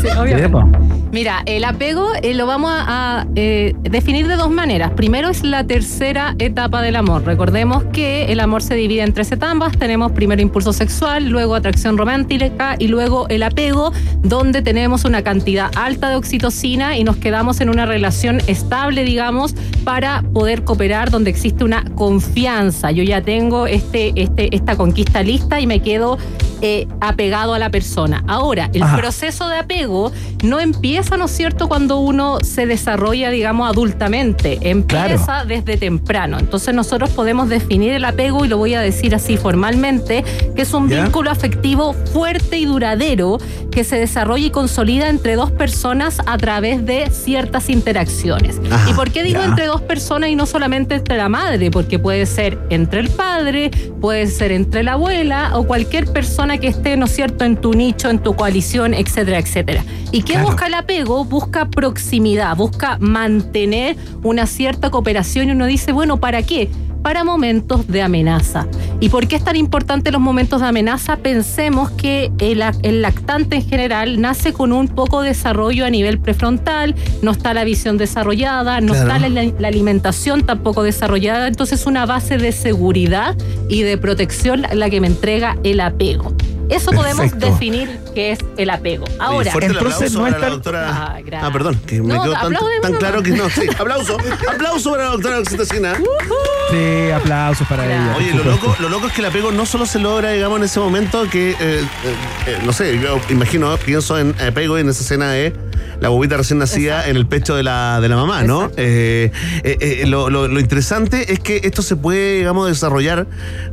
sí. obviamente. Mira, el apego eh, lo vamos a, a, eh, definir de dos maneras. Primero es la tercera etapa del amor. Recordemos que el amor se divide en tres etapas. Tenemos primero impulso sexual, luego atracción romántica y luego el apego, donde tenemos una cantidad alta de oxitocina y nos quedamos en una relación estable, digamos, para poder cooperar donde existe una confianza. Yo ya tengo este, este, esta conquista lista y me quedo eh, apegado a la persona. Ahora, el Ajá. proceso de apego no empieza, ¿no es cierto?, cuando uno se desarrolla, digamos, adultamente. Empieza Claro. desde temprano. Entonces nosotros podemos definir el apego, y lo voy a decir así formalmente, que es un ¿Ya? vínculo afectivo fuerte y duradero que se desarrolla y consolida entre dos personas a través de ciertas interacciones. Ajá, ¿Y por qué digo ya. entre dos personas y no solamente entre la madre? Porque puede ser entre el padre, puede ser entre la abuela o cualquier persona que esté, ¿no es cierto?, en tu nicho, en tu coalición, etcétera, etcétera. ¿Y qué Claro. busca el apego? Busca proximidad, busca mantener una cierta cooperación y uno dice, bueno, ¿para qué? Para momentos de amenaza. ¿Y por qué es tan importante los momentos de amenaza? Pensemos que el, ac- el lactante en general nace con un poco desarrollo a nivel prefrontal, no está la visión desarrollada, no Claro. está la, la alimentación tampoco desarrollada, entonces una base de seguridad y de protección la que me entrega el apego. Eso podemos Perfecto. definir qué es el apego. Ahora, fuerte el entonces no es para la tan- doctora. Ah, gracias. Ah, perdón, que me No, quedó tan, claro que no. Sí, aplauso. aplauso para la doctora Oxitocina. Sí, aplausos para ella. Oye, lo loco, lo loco es que el apego no solo se logra, digamos, en ese momento que, eh, eh, eh, no sé, yo imagino, pienso en apego en esa escena de la bobita recién nacida en el pecho de la, de la mamá, ¿no? Eh, eh, eh, lo, lo- lo interesante es que esto se puede, digamos, desarrollar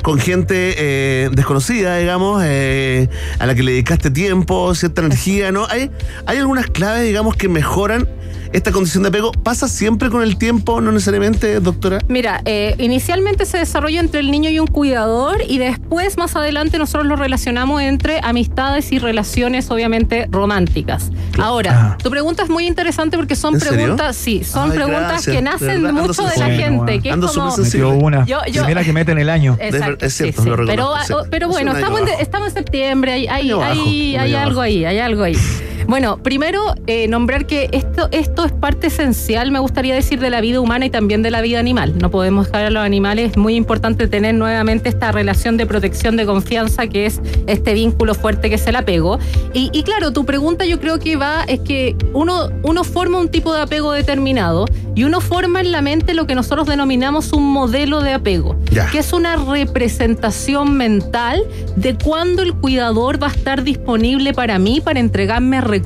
con gente desconocida, digamos, a la que le dedicaste tiempo, cierta energía, ¿no? Hay, hay algunas claves, digamos, que mejoran esta condición de apego. ¿Pasa siempre con el tiempo, no necesariamente, doctora? Mira, eh, inicialmente se desarrolla entre el niño y un cuidador y después, más adelante, nosotros lo relacionamos entre amistades y relaciones, obviamente, románticas. Ahora, Ah. tu pregunta es muy interesante porque son preguntas, sí, son Ay, preguntas gracias. que nacen mucho de la sensible. Bueno, gente, que es ando como... súper sensible. Metió una. Yo- yo- Primera que mete en el año. Exacto, Es cierto, sí, sí. lo Pero, reconozco, sí. pero Es bueno, estamos en, estamos en septiembre, hay, hay, hay- hay algo ahí, hay algo ahí. Bueno, primero, eh, nombrar que esto, esto es parte esencial, me gustaría decir, de la vida humana y también de la vida animal. No podemos dejar a los animales. Es muy importante tener nuevamente esta relación de protección, de confianza, que es este vínculo fuerte que es el apego. Y, y claro, tu pregunta yo creo que va, es que uno, uno forma un tipo de apego determinado y uno forma en la mente lo que nosotros denominamos un modelo de apego, que es una representación mental de cuándo el cuidador va a estar disponible para mí para entregarme recursos,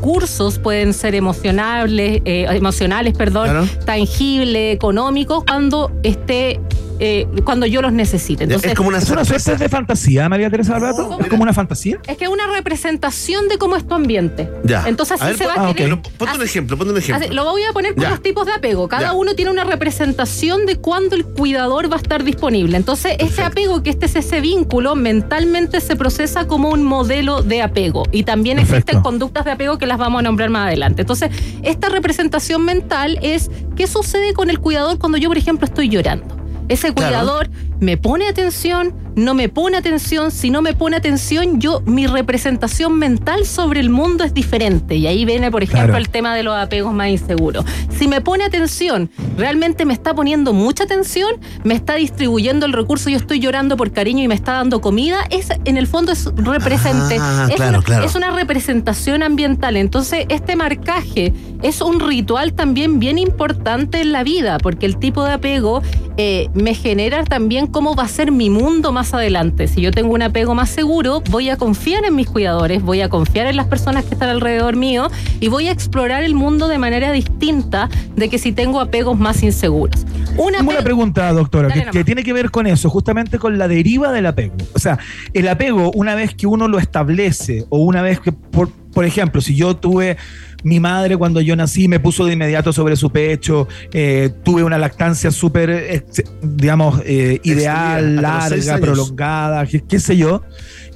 pueden ser emocionales, eh, emocionales, perdón, Claro. tangibles, económicos, cuando esté eh, cuando yo los necesite. Entonces, es como una Es una certeza. suerte de fantasía, María Teresa Barbato. ¿Cómo? Es como una fantasía. Es que es una representación de cómo es tu ambiente. Ya. Entonces A así ver, se va pon- a ah, tener. ok. Pero ponte un así- ejemplo, ponte un ejemplo. así- lo voy a poner con Ya. los tipos de apego. Cada Ya. uno tiene una representación de cuándo el cuidador va a estar disponible. Entonces, ese apego, que este es ese vínculo, mentalmente se procesa como un modelo de apego. Y también Perfecto. existen conductas de apego que las vamos a nombrar más adelante. Entonces, esta representación mental es qué sucede con el cuidador cuando yo, por ejemplo, estoy llorando. Ese Claro. cuidador me pone atención, no me pone atención, si no me pone atención, yo mi representación mental sobre el mundo es diferente. Y ahí viene, por ejemplo, Claro. el tema de los apegos más inseguros. Si me pone atención, realmente me está poniendo mucha atención, me está distribuyendo el recurso, yo estoy llorando por cariño y me está dando comida, es en el fondo es represente, Ah, es, claro, una, claro. es una representación ambiental. Entonces, este marcaje es un ritual también bien importante en la vida, porque el tipo de apego eh, me genera también cómo va a ser mi mundo más adelante. Si yo tengo un apego más seguro, voy a confiar en mis cuidadores, voy a confiar en las personas que están alrededor mío y voy a explorar el mundo de manera distinta de que si tengo apegos más inseguros. Un Tengo una pregunta, doctora, que, tiene que ver con eso, justamente con la deriva del apego. O sea, el apego, una vez que uno lo establece, o una vez que, por, por ejemplo, si yo tuve mi madre cuando yo nací me puso de inmediato sobre su pecho, eh, tuve una lactancia súper, eh, digamos, eh, ideal, larga, prolongada, qué, qué sé yo.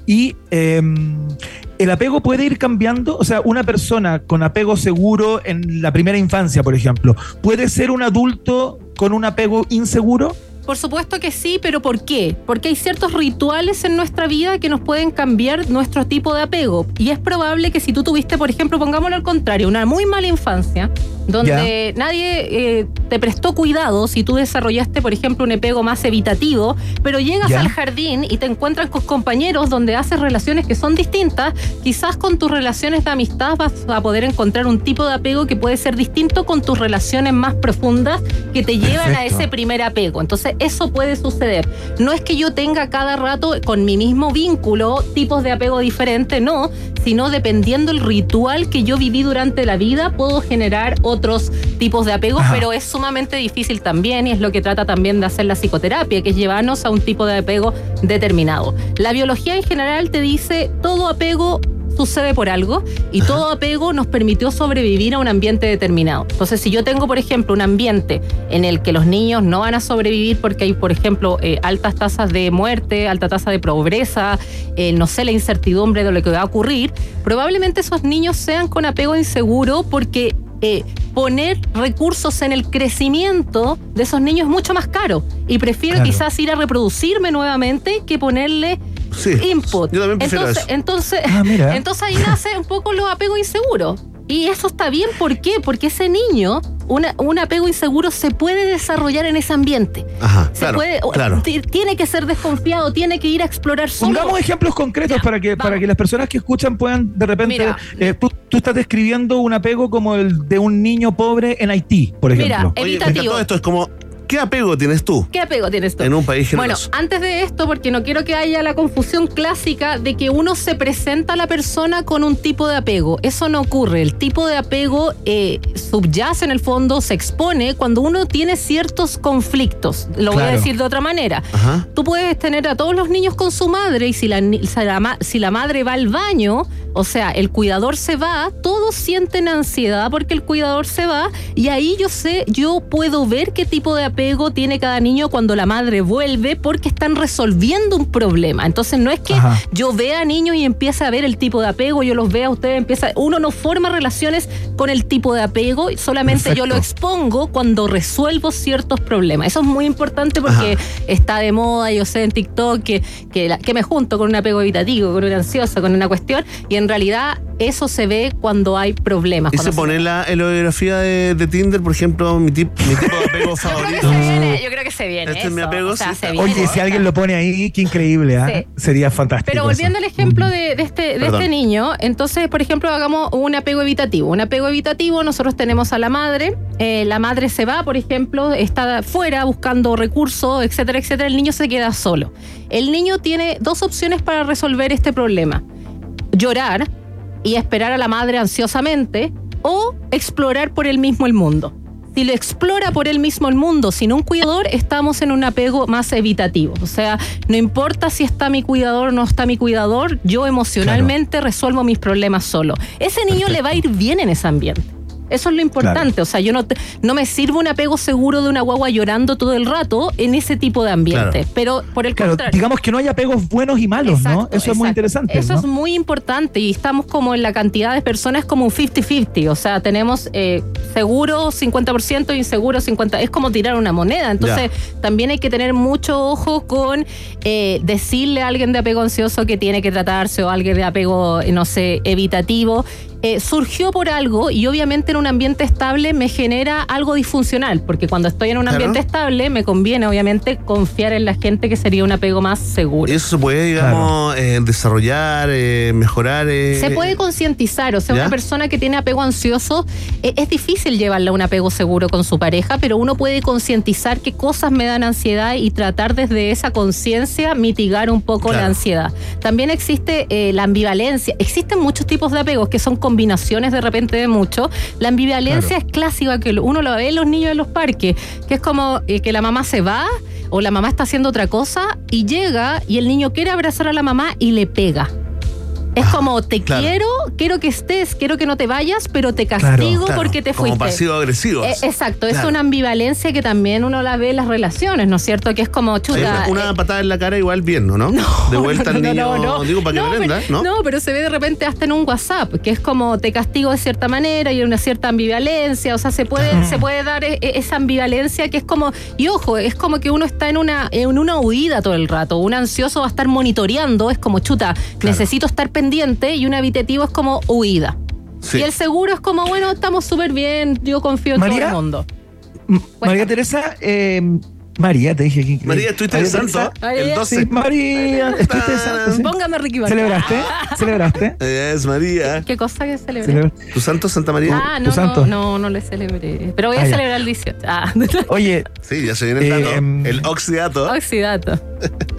Y eh, el apego puede ir cambiando, o sea, una persona con apego seguro en la primera infancia, por ejemplo, puede ser un adulto con un apego inseguro. Por supuesto que sí, pero ¿por qué? Porque hay ciertos rituales en nuestra vida que nos pueden cambiar nuestro tipo de apego. Y es probable que si tú tuviste, por ejemplo, pongámoslo al contrario, una muy mala infancia, donde nadie eh, te prestó cuidado, si tú desarrollaste, por ejemplo, un apego más evitativo, pero llegas Ya. al jardín y te encuentras con compañeros donde haces relaciones que son distintas, quizás con tus relaciones de amistad vas a poder encontrar un tipo de apego que puede ser distinto con tus relaciones más profundas que te llevan a ese primer apego. Entonces, eso puede suceder. No es que yo tenga cada rato con mi mismo vínculo tipos de apego diferentes, no, sino dependiendo el ritual que yo viví durante la vida, puedo generar otros tipos de apego, Ajá. pero es sumamente difícil también y es lo que trata también de hacer la psicoterapia, que es llevarnos a un tipo de apego determinado. La biología en general te dice todo apego sucede por algo y todo apego nos permitió sobrevivir a un ambiente determinado. Entonces, si yo tengo, por ejemplo, un ambiente en el que los niños no van a sobrevivir porque hay, por ejemplo, eh, altas tasas de muerte, alta tasa de pobreza, eh, no sé, la incertidumbre de lo que va a ocurrir, probablemente esos niños sean con apego inseguro porque eh, poner recursos en el crecimiento de esos niños es mucho más caro. Y prefiero Claro. quizás ir a reproducirme nuevamente que ponerle Sí, input. yo también prefiero entonces, eso. entonces, Ah, entonces ahí nace un poco los apegos inseguros. Y eso está bien, ¿por qué? Porque ese niño, una- un apego inseguro se puede desarrollar en ese ambiente. Ajá, Se claro, puede, claro. tiene que ser desconfiado, tiene que ir a explorar solo. Pongamos ejemplos concretos Ya, para que para que las personas que escuchan puedan de repente. Mira. eh, tú, tú estás describiendo un apego como el de un niño pobre en Haití, por ejemplo. Mira, Oye, me evitativo. encantó esto, es como, ¿qué apego tienes tú ¿Qué apego tienes tú? en un país Bueno, generoso? antes de esto, porque no quiero que haya la confusión clásica de que uno se presenta a la persona con un tipo de apego. Eso no ocurre. El tipo de apego eh, subyace en el fondo, se expone cuando uno tiene ciertos conflictos. Lo voy a decir de otra manera. Ajá. Tú puedes tener a todos los niños con su madre y si la, si la si la madre va al baño, o sea, el cuidador se va, todos sienten ansiedad porque el cuidador se va y ahí yo sé, yo puedo ver qué tipo de apego tiene cada niño cuando la madre vuelve porque están resolviendo un problema. Entonces no es que Ajá. yo vea a niños y empiece a ver el tipo de apego, yo los vea a ustedes, empieza, uno no forma relaciones con el tipo de apego, solamente yo lo expongo cuando resuelvo ciertos problemas. Eso es muy importante porque está de moda, yo sé en TikTok que, que, la- que me junto con un apego evitativo, con una ansiosa, con una cuestión, y en realidad eso se ve cuando hay problemas. ¿Y se pone la, en la biografía de, de Tinder, por ejemplo, mi, tip- mi tipo de apego favorito? Se viene, yo creo que se viene. Este es mi apego, o sea, sí, se está viene. Oye, si alguien lo pone ahí, qué increíble, ¿ah? Sí. Sería fantástico. Pero eso. volviendo al ejemplo de, de este, de este niño, entonces, por ejemplo, hagamos un apego evitativo. Un apego evitativo, nosotros tenemos a la madre, eh, la madre se va, por ejemplo, está fuera buscando recursos, etcétera, etcétera, el niño se queda solo. El niño tiene dos opciones para resolver este problema. Llorar y esperar a la madre ansiosamente o explorar por él mismo el mundo. Si lo explora por él mismo el mundo sin un cuidador, estamos en un apego más evitativo. O sea, no importa si está mi cuidador o no está mi cuidador, yo emocionalmente resuelvo mis problemas solo. Ese niño le va a ir bien en ese ambiente. Eso es lo importante. O sea, yo no, te- no me sirve un apego seguro de una guagua llorando todo el rato en ese tipo de ambiente. Claro. Pero por el Claro, contrario. digamos que no hay apegos buenos y malos, ¿no? Exacto, Eso es muy interesante. Eso ¿no? es muy importante y estamos como en la cantidad de personas como un 50-50. O sea, tenemos eh, seguro 50% e inseguro 50%. Es como tirar una moneda. Entonces, también hay que tener mucho ojo con eh, decirle a alguien de apego ansioso que tiene que tratarse o a alguien de apego, eh, no sé, evitativo. Eh, surgió por algo y obviamente en un ambiente estable me genera algo disfuncional, porque cuando estoy en un Claro. ambiente estable me conviene obviamente confiar en la gente que sería un apego más seguro. ¿Y eso se puede, digamos, eh, desarrollar, eh, mejorar? eh? Se puede concientizar, o sea, ¿Ya? una persona que tiene apego ansioso, eh, es difícil llevarla a un apego seguro con su pareja, pero uno puede concientizar qué cosas me dan ansiedad y tratar desde esa conciencia mitigar un poco Claro. la ansiedad. También existe eh, la ambivalencia, existen muchos tipos de apegos que son combinaciones de repente de muchos. La ambivalencia es clásica, que uno lo ve en los niños en los parques, que es como eh, que la mamá se va o la mamá está haciendo otra cosa y llega y el niño quiere abrazar a la mamá y le pega. Es como, te claro. quiero, quiero que estés, quiero que no te vayas, pero te castigo Claro, porque te como fuiste. pasivo-agresivo. Eh, exacto, es una ambivalencia que también uno la ve en las relaciones, ¿no es cierto? Que es como chuta. una, una eh, patada en la cara igual bien, ¿no? de vuelta al no, niño, no, no. digo, para que No, aprenda, pero, ¿no? pero se ve de repente hasta en un WhatsApp, que es como te castigo de cierta manera y una cierta ambivalencia, o sea, se puede, se puede dar e- e- esa ambivalencia que es como, y ojo, es como que uno está en una, en una huida todo el rato, un ansioso va a estar monitoreando, es como chuta, necesito estar pendiente y un habitativo es como huida. Sí. Y el seguro es como, bueno, estamos súper bien, yo confío en todo el mundo. M- María Teresa, eh, María, te dije que María, estuviste de santo María. el 12. Sí, María, estuviste de santo. sí. Póngame Ricky Martin. ¿Celebraste? ¿Celebraste? Es María. ¿Qué cosa que celebré? ¿Celebraste? ¿Tu santo, Santa María? Ah, ¿Tu no, no, santo? no, no le celebré. Pero voy a Ah, celebrar el 18. Ah, Oye, Sí, ya se viene el dato. Eh, el oxidato. oxidato.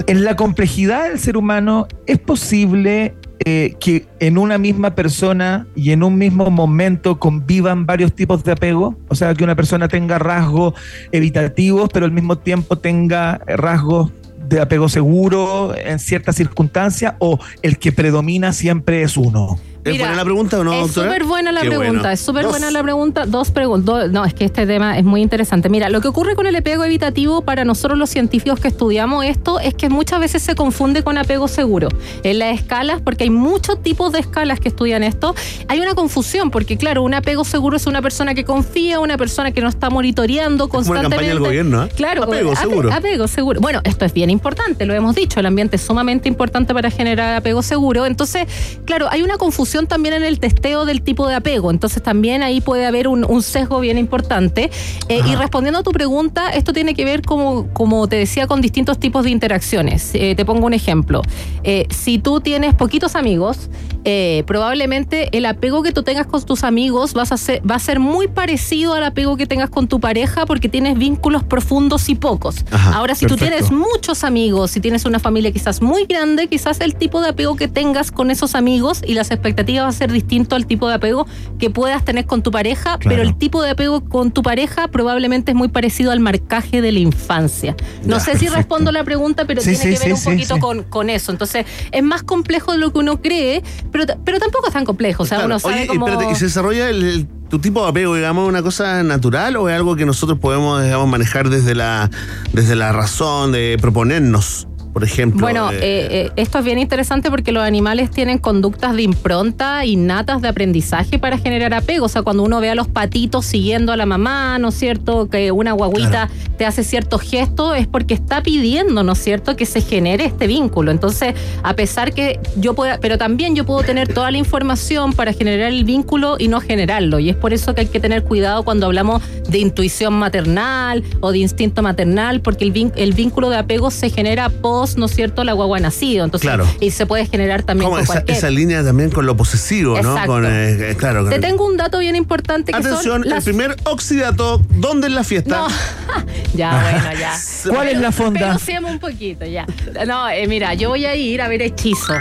en la complejidad del ser humano, ¿es posible eh, que en una misma persona y en un mismo momento convivan varios tipos de apego? O sea, que una persona tenga rasgos evitativos, pero al mismo tiempo tenga rasgos de apego seguro en ciertas circunstancias, o el que predomina siempre es uno. ¿Es Mira, buena la pregunta o no, es doctora? súper buena la Qué pregunta, bueno. es súper buena la pregunta. Dos preguntas. No, es que este tema es muy interesante. Mira, lo que ocurre con el apego evitativo para nosotros los científicos que estudiamos esto es que muchas veces se confunde con apego seguro. En las escalas, porque hay muchos tipos de escalas que estudian esto, hay una confusión, porque claro, un apego seguro es una persona que confía, una persona que no está monitoreando como una constantemente. campaña del gobierno, ¿eh? Claro, Apego ape- seguro. Apego seguro. Bueno, esto es bien importante, lo hemos dicho, el ambiente es sumamente importante para generar apego seguro. Entonces, claro, hay una confusión también en el testeo del tipo de apego. Entonces, también ahí puede haber un, un sesgo bien importante. Eh, y respondiendo a tu pregunta, esto tiene que ver, como, como te decía, con distintos tipos de interacciones. Eh, te pongo un ejemplo. Eh, si tú tienes poquitos amigos, eh, probablemente el apego que tú tengas con tus amigos vas a ser, va a ser muy parecido al apego que tengas con tu pareja porque tienes vínculos profundos y pocos. Ajá, Ahora, si tú tienes muchos amigos, si tienes una familia quizás muy grande, quizás el tipo de apego que tengas con esos amigos y las expectativas va a ser distinto al tipo de apego que puedas tener con tu pareja, Claro. pero el tipo de apego con tu pareja probablemente es muy parecido al marcaje de la infancia. No Ya, sé si respondo la pregunta, pero Sí, tiene sí, que ver sí, un poquito. Con, con eso. Entonces, es más complejo de lo que uno cree, pero, pero tampoco es tan complejo. O sea, Claro. uno sabe Oye, y cómo... espérate, ¿y se desarrolla el, el- tu tipo de apego, digamos, una cosa natural o es algo que nosotros podemos, digamos, manejar desde la, desde la razón de proponernos? Por ejemplo. Bueno, eh, eh, eh, esto es bien interesante porque los animales tienen conductas de impronta innatas de aprendizaje para generar apego. O sea, cuando uno ve a los patitos siguiendo a la mamá, ¿no es cierto? Que una guaguita te hace ciertos gestos, es porque está pidiendo, ¿no es cierto?, que se genere este vínculo. Entonces, a pesar que yo pueda, pero también yo puedo tener toda la información para generar el vínculo y no generarlo. Y es por eso que hay que tener cuidado cuando hablamos de intuición maternal o de instinto maternal, porque el, vin- el vínculo de apego se genera post, ¿no es cierto?, la guagua nacido. Entonces, Claro. y se puede generar también como con esa, cualquier. esa línea también con lo posesivo, ¿no? Con, eh, claro, con Te tengo un dato bien importante que Atención, son las... el primer oxidato, ¿dónde en la fiesta? No, ya, bueno, ya. ¿Cuál es la fonda? Pelucemos un poquito, ya. No, eh, mira, yo voy a ir a ver Hechizo.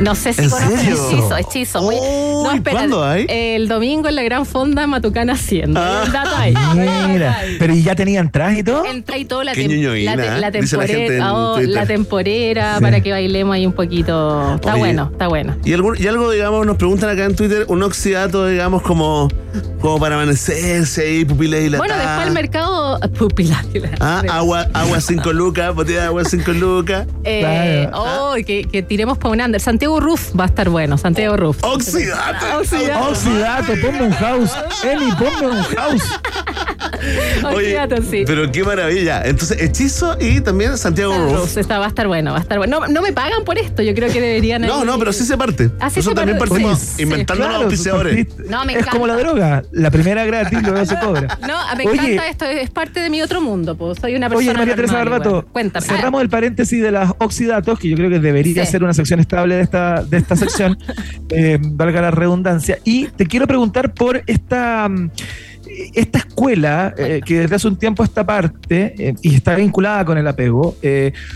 No sé si ¿En conocen serio? Hechizo, Hechizo. Muy, no, espera, ¿cuándo hay? El domingo en la Gran Fonda Matucana Hacienda. Ah. El dato ahí. Mira, pero ¿y ya tenían traje y todo? Entra y todo la, Qué tem- ñoñoína, la, te- la la temporera, oh, la temporera Sí. para que bailemos ahí un poquito. Está Oye. bueno, está bueno. Y, algún- y algo, digamos, nos preguntan acá en Twitter, un oxidato, digamos, como, como para amanecerse ahí, pupilas dilatadas. Bueno, después el mercado pupila. Ah, agua, agua 5 lucas, botella de agua 5 lucas. Eh, Claro. oh, que, que tiremos para un under. Santiago Roof va a estar bueno. Santiago Roof. Oxidato. Oxidato. Oxidato, ponme un house. Emi, ponme un house. Oye, Oxidato, sí. pero qué maravilla. Entonces, hechizo y también Santiago. Está, va a estar bueno, va a estar bueno. No, no me pagan por esto, yo creo que deberían. No, ahí- no, pero sí se parte. Ah, sí Nosotros se también parte. partimos Sí. inventando los Claro, auspiciadores. No, me es como la encanta. droga. La primera gratis, luego se cobra. No, me Oye, encanta esto, es parte de mi otro mundo, pues soy una persona. Oye, María Teresa Barbato. Cuéntame. cerramos el paréntesis de las oxidatos, que yo creo que debería Sí. ser una sección estable de esta, de esta sección, eh, valga la redundancia. Y te quiero preguntar por esta, mm, esta escuela eh, que desde hace un tiempo esta parte eh, y está vinculada con el apego,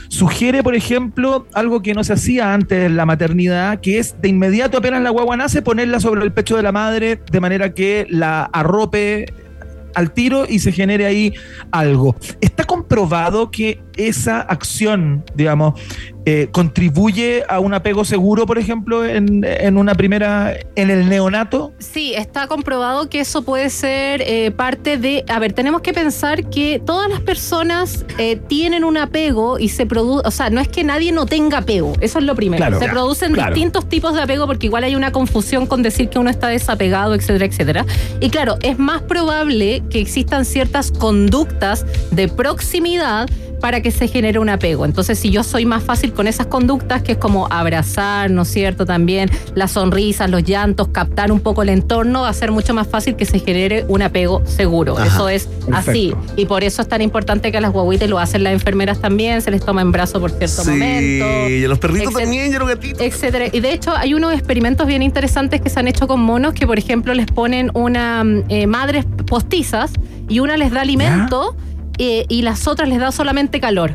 sugiere, por ejemplo, algo que no se hacía antes en la maternidad, que es de inmediato apenas la guagua nace, ponerla sobre el pecho de la madre de manera que la arrope al tiro y se genere ahí algo. ¿Está comprobado que esa acción, digamos, eh, contribuye a un apego seguro, por ejemplo, en, en una primera, en el neonato? Sí, está comprobado que eso puede ser eh, parte de. A ver, tenemos que pensar que todas las personas eh, tienen un apego y se produce. O sea, no es que nadie no tenga apego, eso es lo primero. Claro, se ya, producen claro. distintos tipos de apego porque igual hay una confusión con decir que uno está desapegado, etcétera, etcétera. Y claro, es más probable que existan ciertas conductas de proximidad para que se genere un apego. Entonces, si yo soy más fácil con esas conductas, que es como abrazar, ¿no es cierto? También las sonrisas, los llantos, captar un poco el entorno, va a ser mucho más fácil que se genere un apego seguro. Ajá. Eso es así. Y por eso es tan importante que a las guaguitas lo hacen las enfermeras también, se les toma en brazo por cierto Sí, momento. y a los perritos etcétera también, y a los gatitos. etcétera. Y de hecho hay unos experimentos bien interesantes que se han hecho con monos que, por ejemplo, les ponen una mm, eh, madres postizas y una les da alimento eh, y las otras les da solamente calor.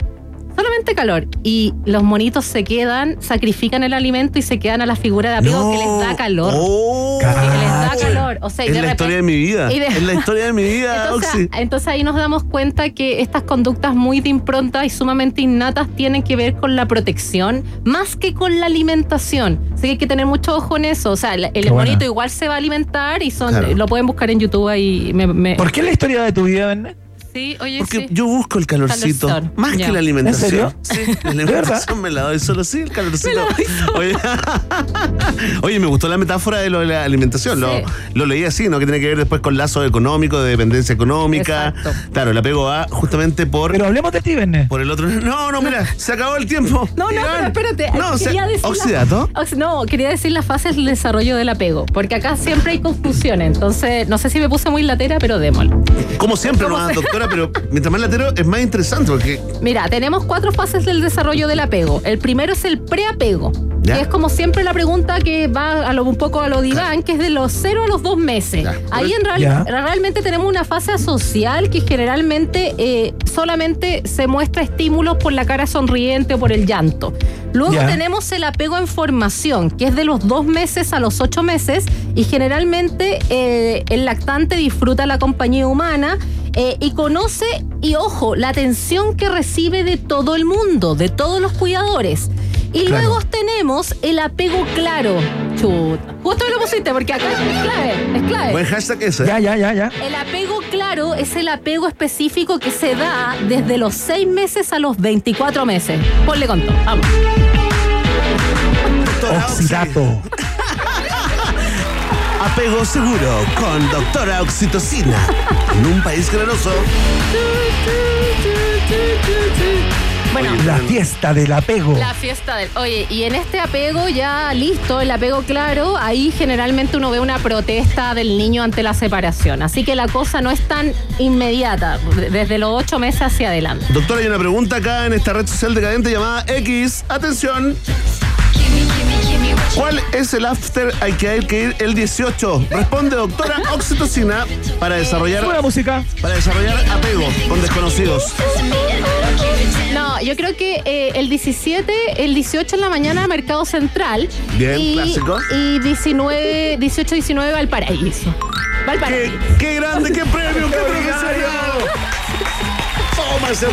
Solamente calor. Y los monitos se quedan, sacrifican el alimento y se quedan a la figura de apego que les da calor. Oh, Que les da calor. O sea, es de la historia de mi vida. de- Es la historia de mi vida, entonces, Oxy. entonces ahí nos damos cuenta que estas conductas muy de impronta y sumamente innatas tienen que ver con la protección más que con la alimentación. Así que hay que tener mucho ojo en eso. O sea, el, el Qué buena. monito igual se va a alimentar y son Claro. lo pueden buscar en YouTube ahí. Me, me- ¿Por qué la historia de tu vida, Bernet? Sí, oye, Porque sí. yo busco el calorcito. Calorcito, Más ya. que la alimentación. serio? Sí, la alimentación me la doy solo sí, el calorcito. La. Oye, Oye, me gustó la metáfora de lo de la alimentación. Lo, Sí. lo leí así, ¿no? Que tiene que ver después con lazos económicos, de dependencia económica. Exacto. Claro, el apego va justamente por. Pero hablemos de ti, Bernet. por el otro. No, no, mira, se acabó el tiempo. No, no, Iván. pero espérate. No, se- quería decir la- ¿Oxidato? Ox- No, quería decir las fases del desarrollo del apego, porque acá siempre hay confusión. Entonces, no sé si me puse muy latera, pero démoslo. Como siempre, ¿Cómo no, se- doctora, pero mientras más latero es más interesante porque. Mira, tenemos cuatro fases del desarrollo del apego. El primero es el preapego. Ya. Que es como siempre la pregunta que va a lo, un poco a lo diván, que es de los cero a los dos meses. Ya. Ahí en real- realmente tenemos una fase social que generalmente eh, solamente se muestra estímulos por la cara sonriente o por el llanto. Luego Ya. tenemos el apego en formación, que es de los dos meses a los ocho meses, y generalmente eh, el lactante disfruta la compañía humana eh, y conoce, y ojo, la atención que recibe de todo el mundo, de todos los cuidadores. Y Claro. luego tenemos el apego claro. Chuta. Justo me lo pusiste porque acá es clave, es clave. Buen hashtag ese. ¿eh? Ya, ya, ya, ya. El apego claro es el apego específico que se da desde los 6 meses a los 24 meses. Ponle con todo. Vamos. Oxidato. Apego seguro con doctora Oxitocina. En un país generoso. Bueno. La fiesta del apego. La fiesta del. Oye, y en este apego ya listo, el apego claro, ahí generalmente uno ve una protesta del niño ante la separación. Así que la cosa no es tan inmediata, desde los ocho meses hacia adelante. Doctora, hay una pregunta acá en esta red social decadente llamada X. Atención. ¿Cuál es el after al que hay que ir el 18? Responde doctora Oxitocina para desarrollar, Buena música. para desarrollar apego con desconocidos. No, yo creo que eh, el 17, el 18 en la mañana, Mercado Central. Bien, y, clásico. Y 19, 18, 19, Valparaíso. Valparaíso. ¡Qué, qué grande, qué premio, qué! Toma ese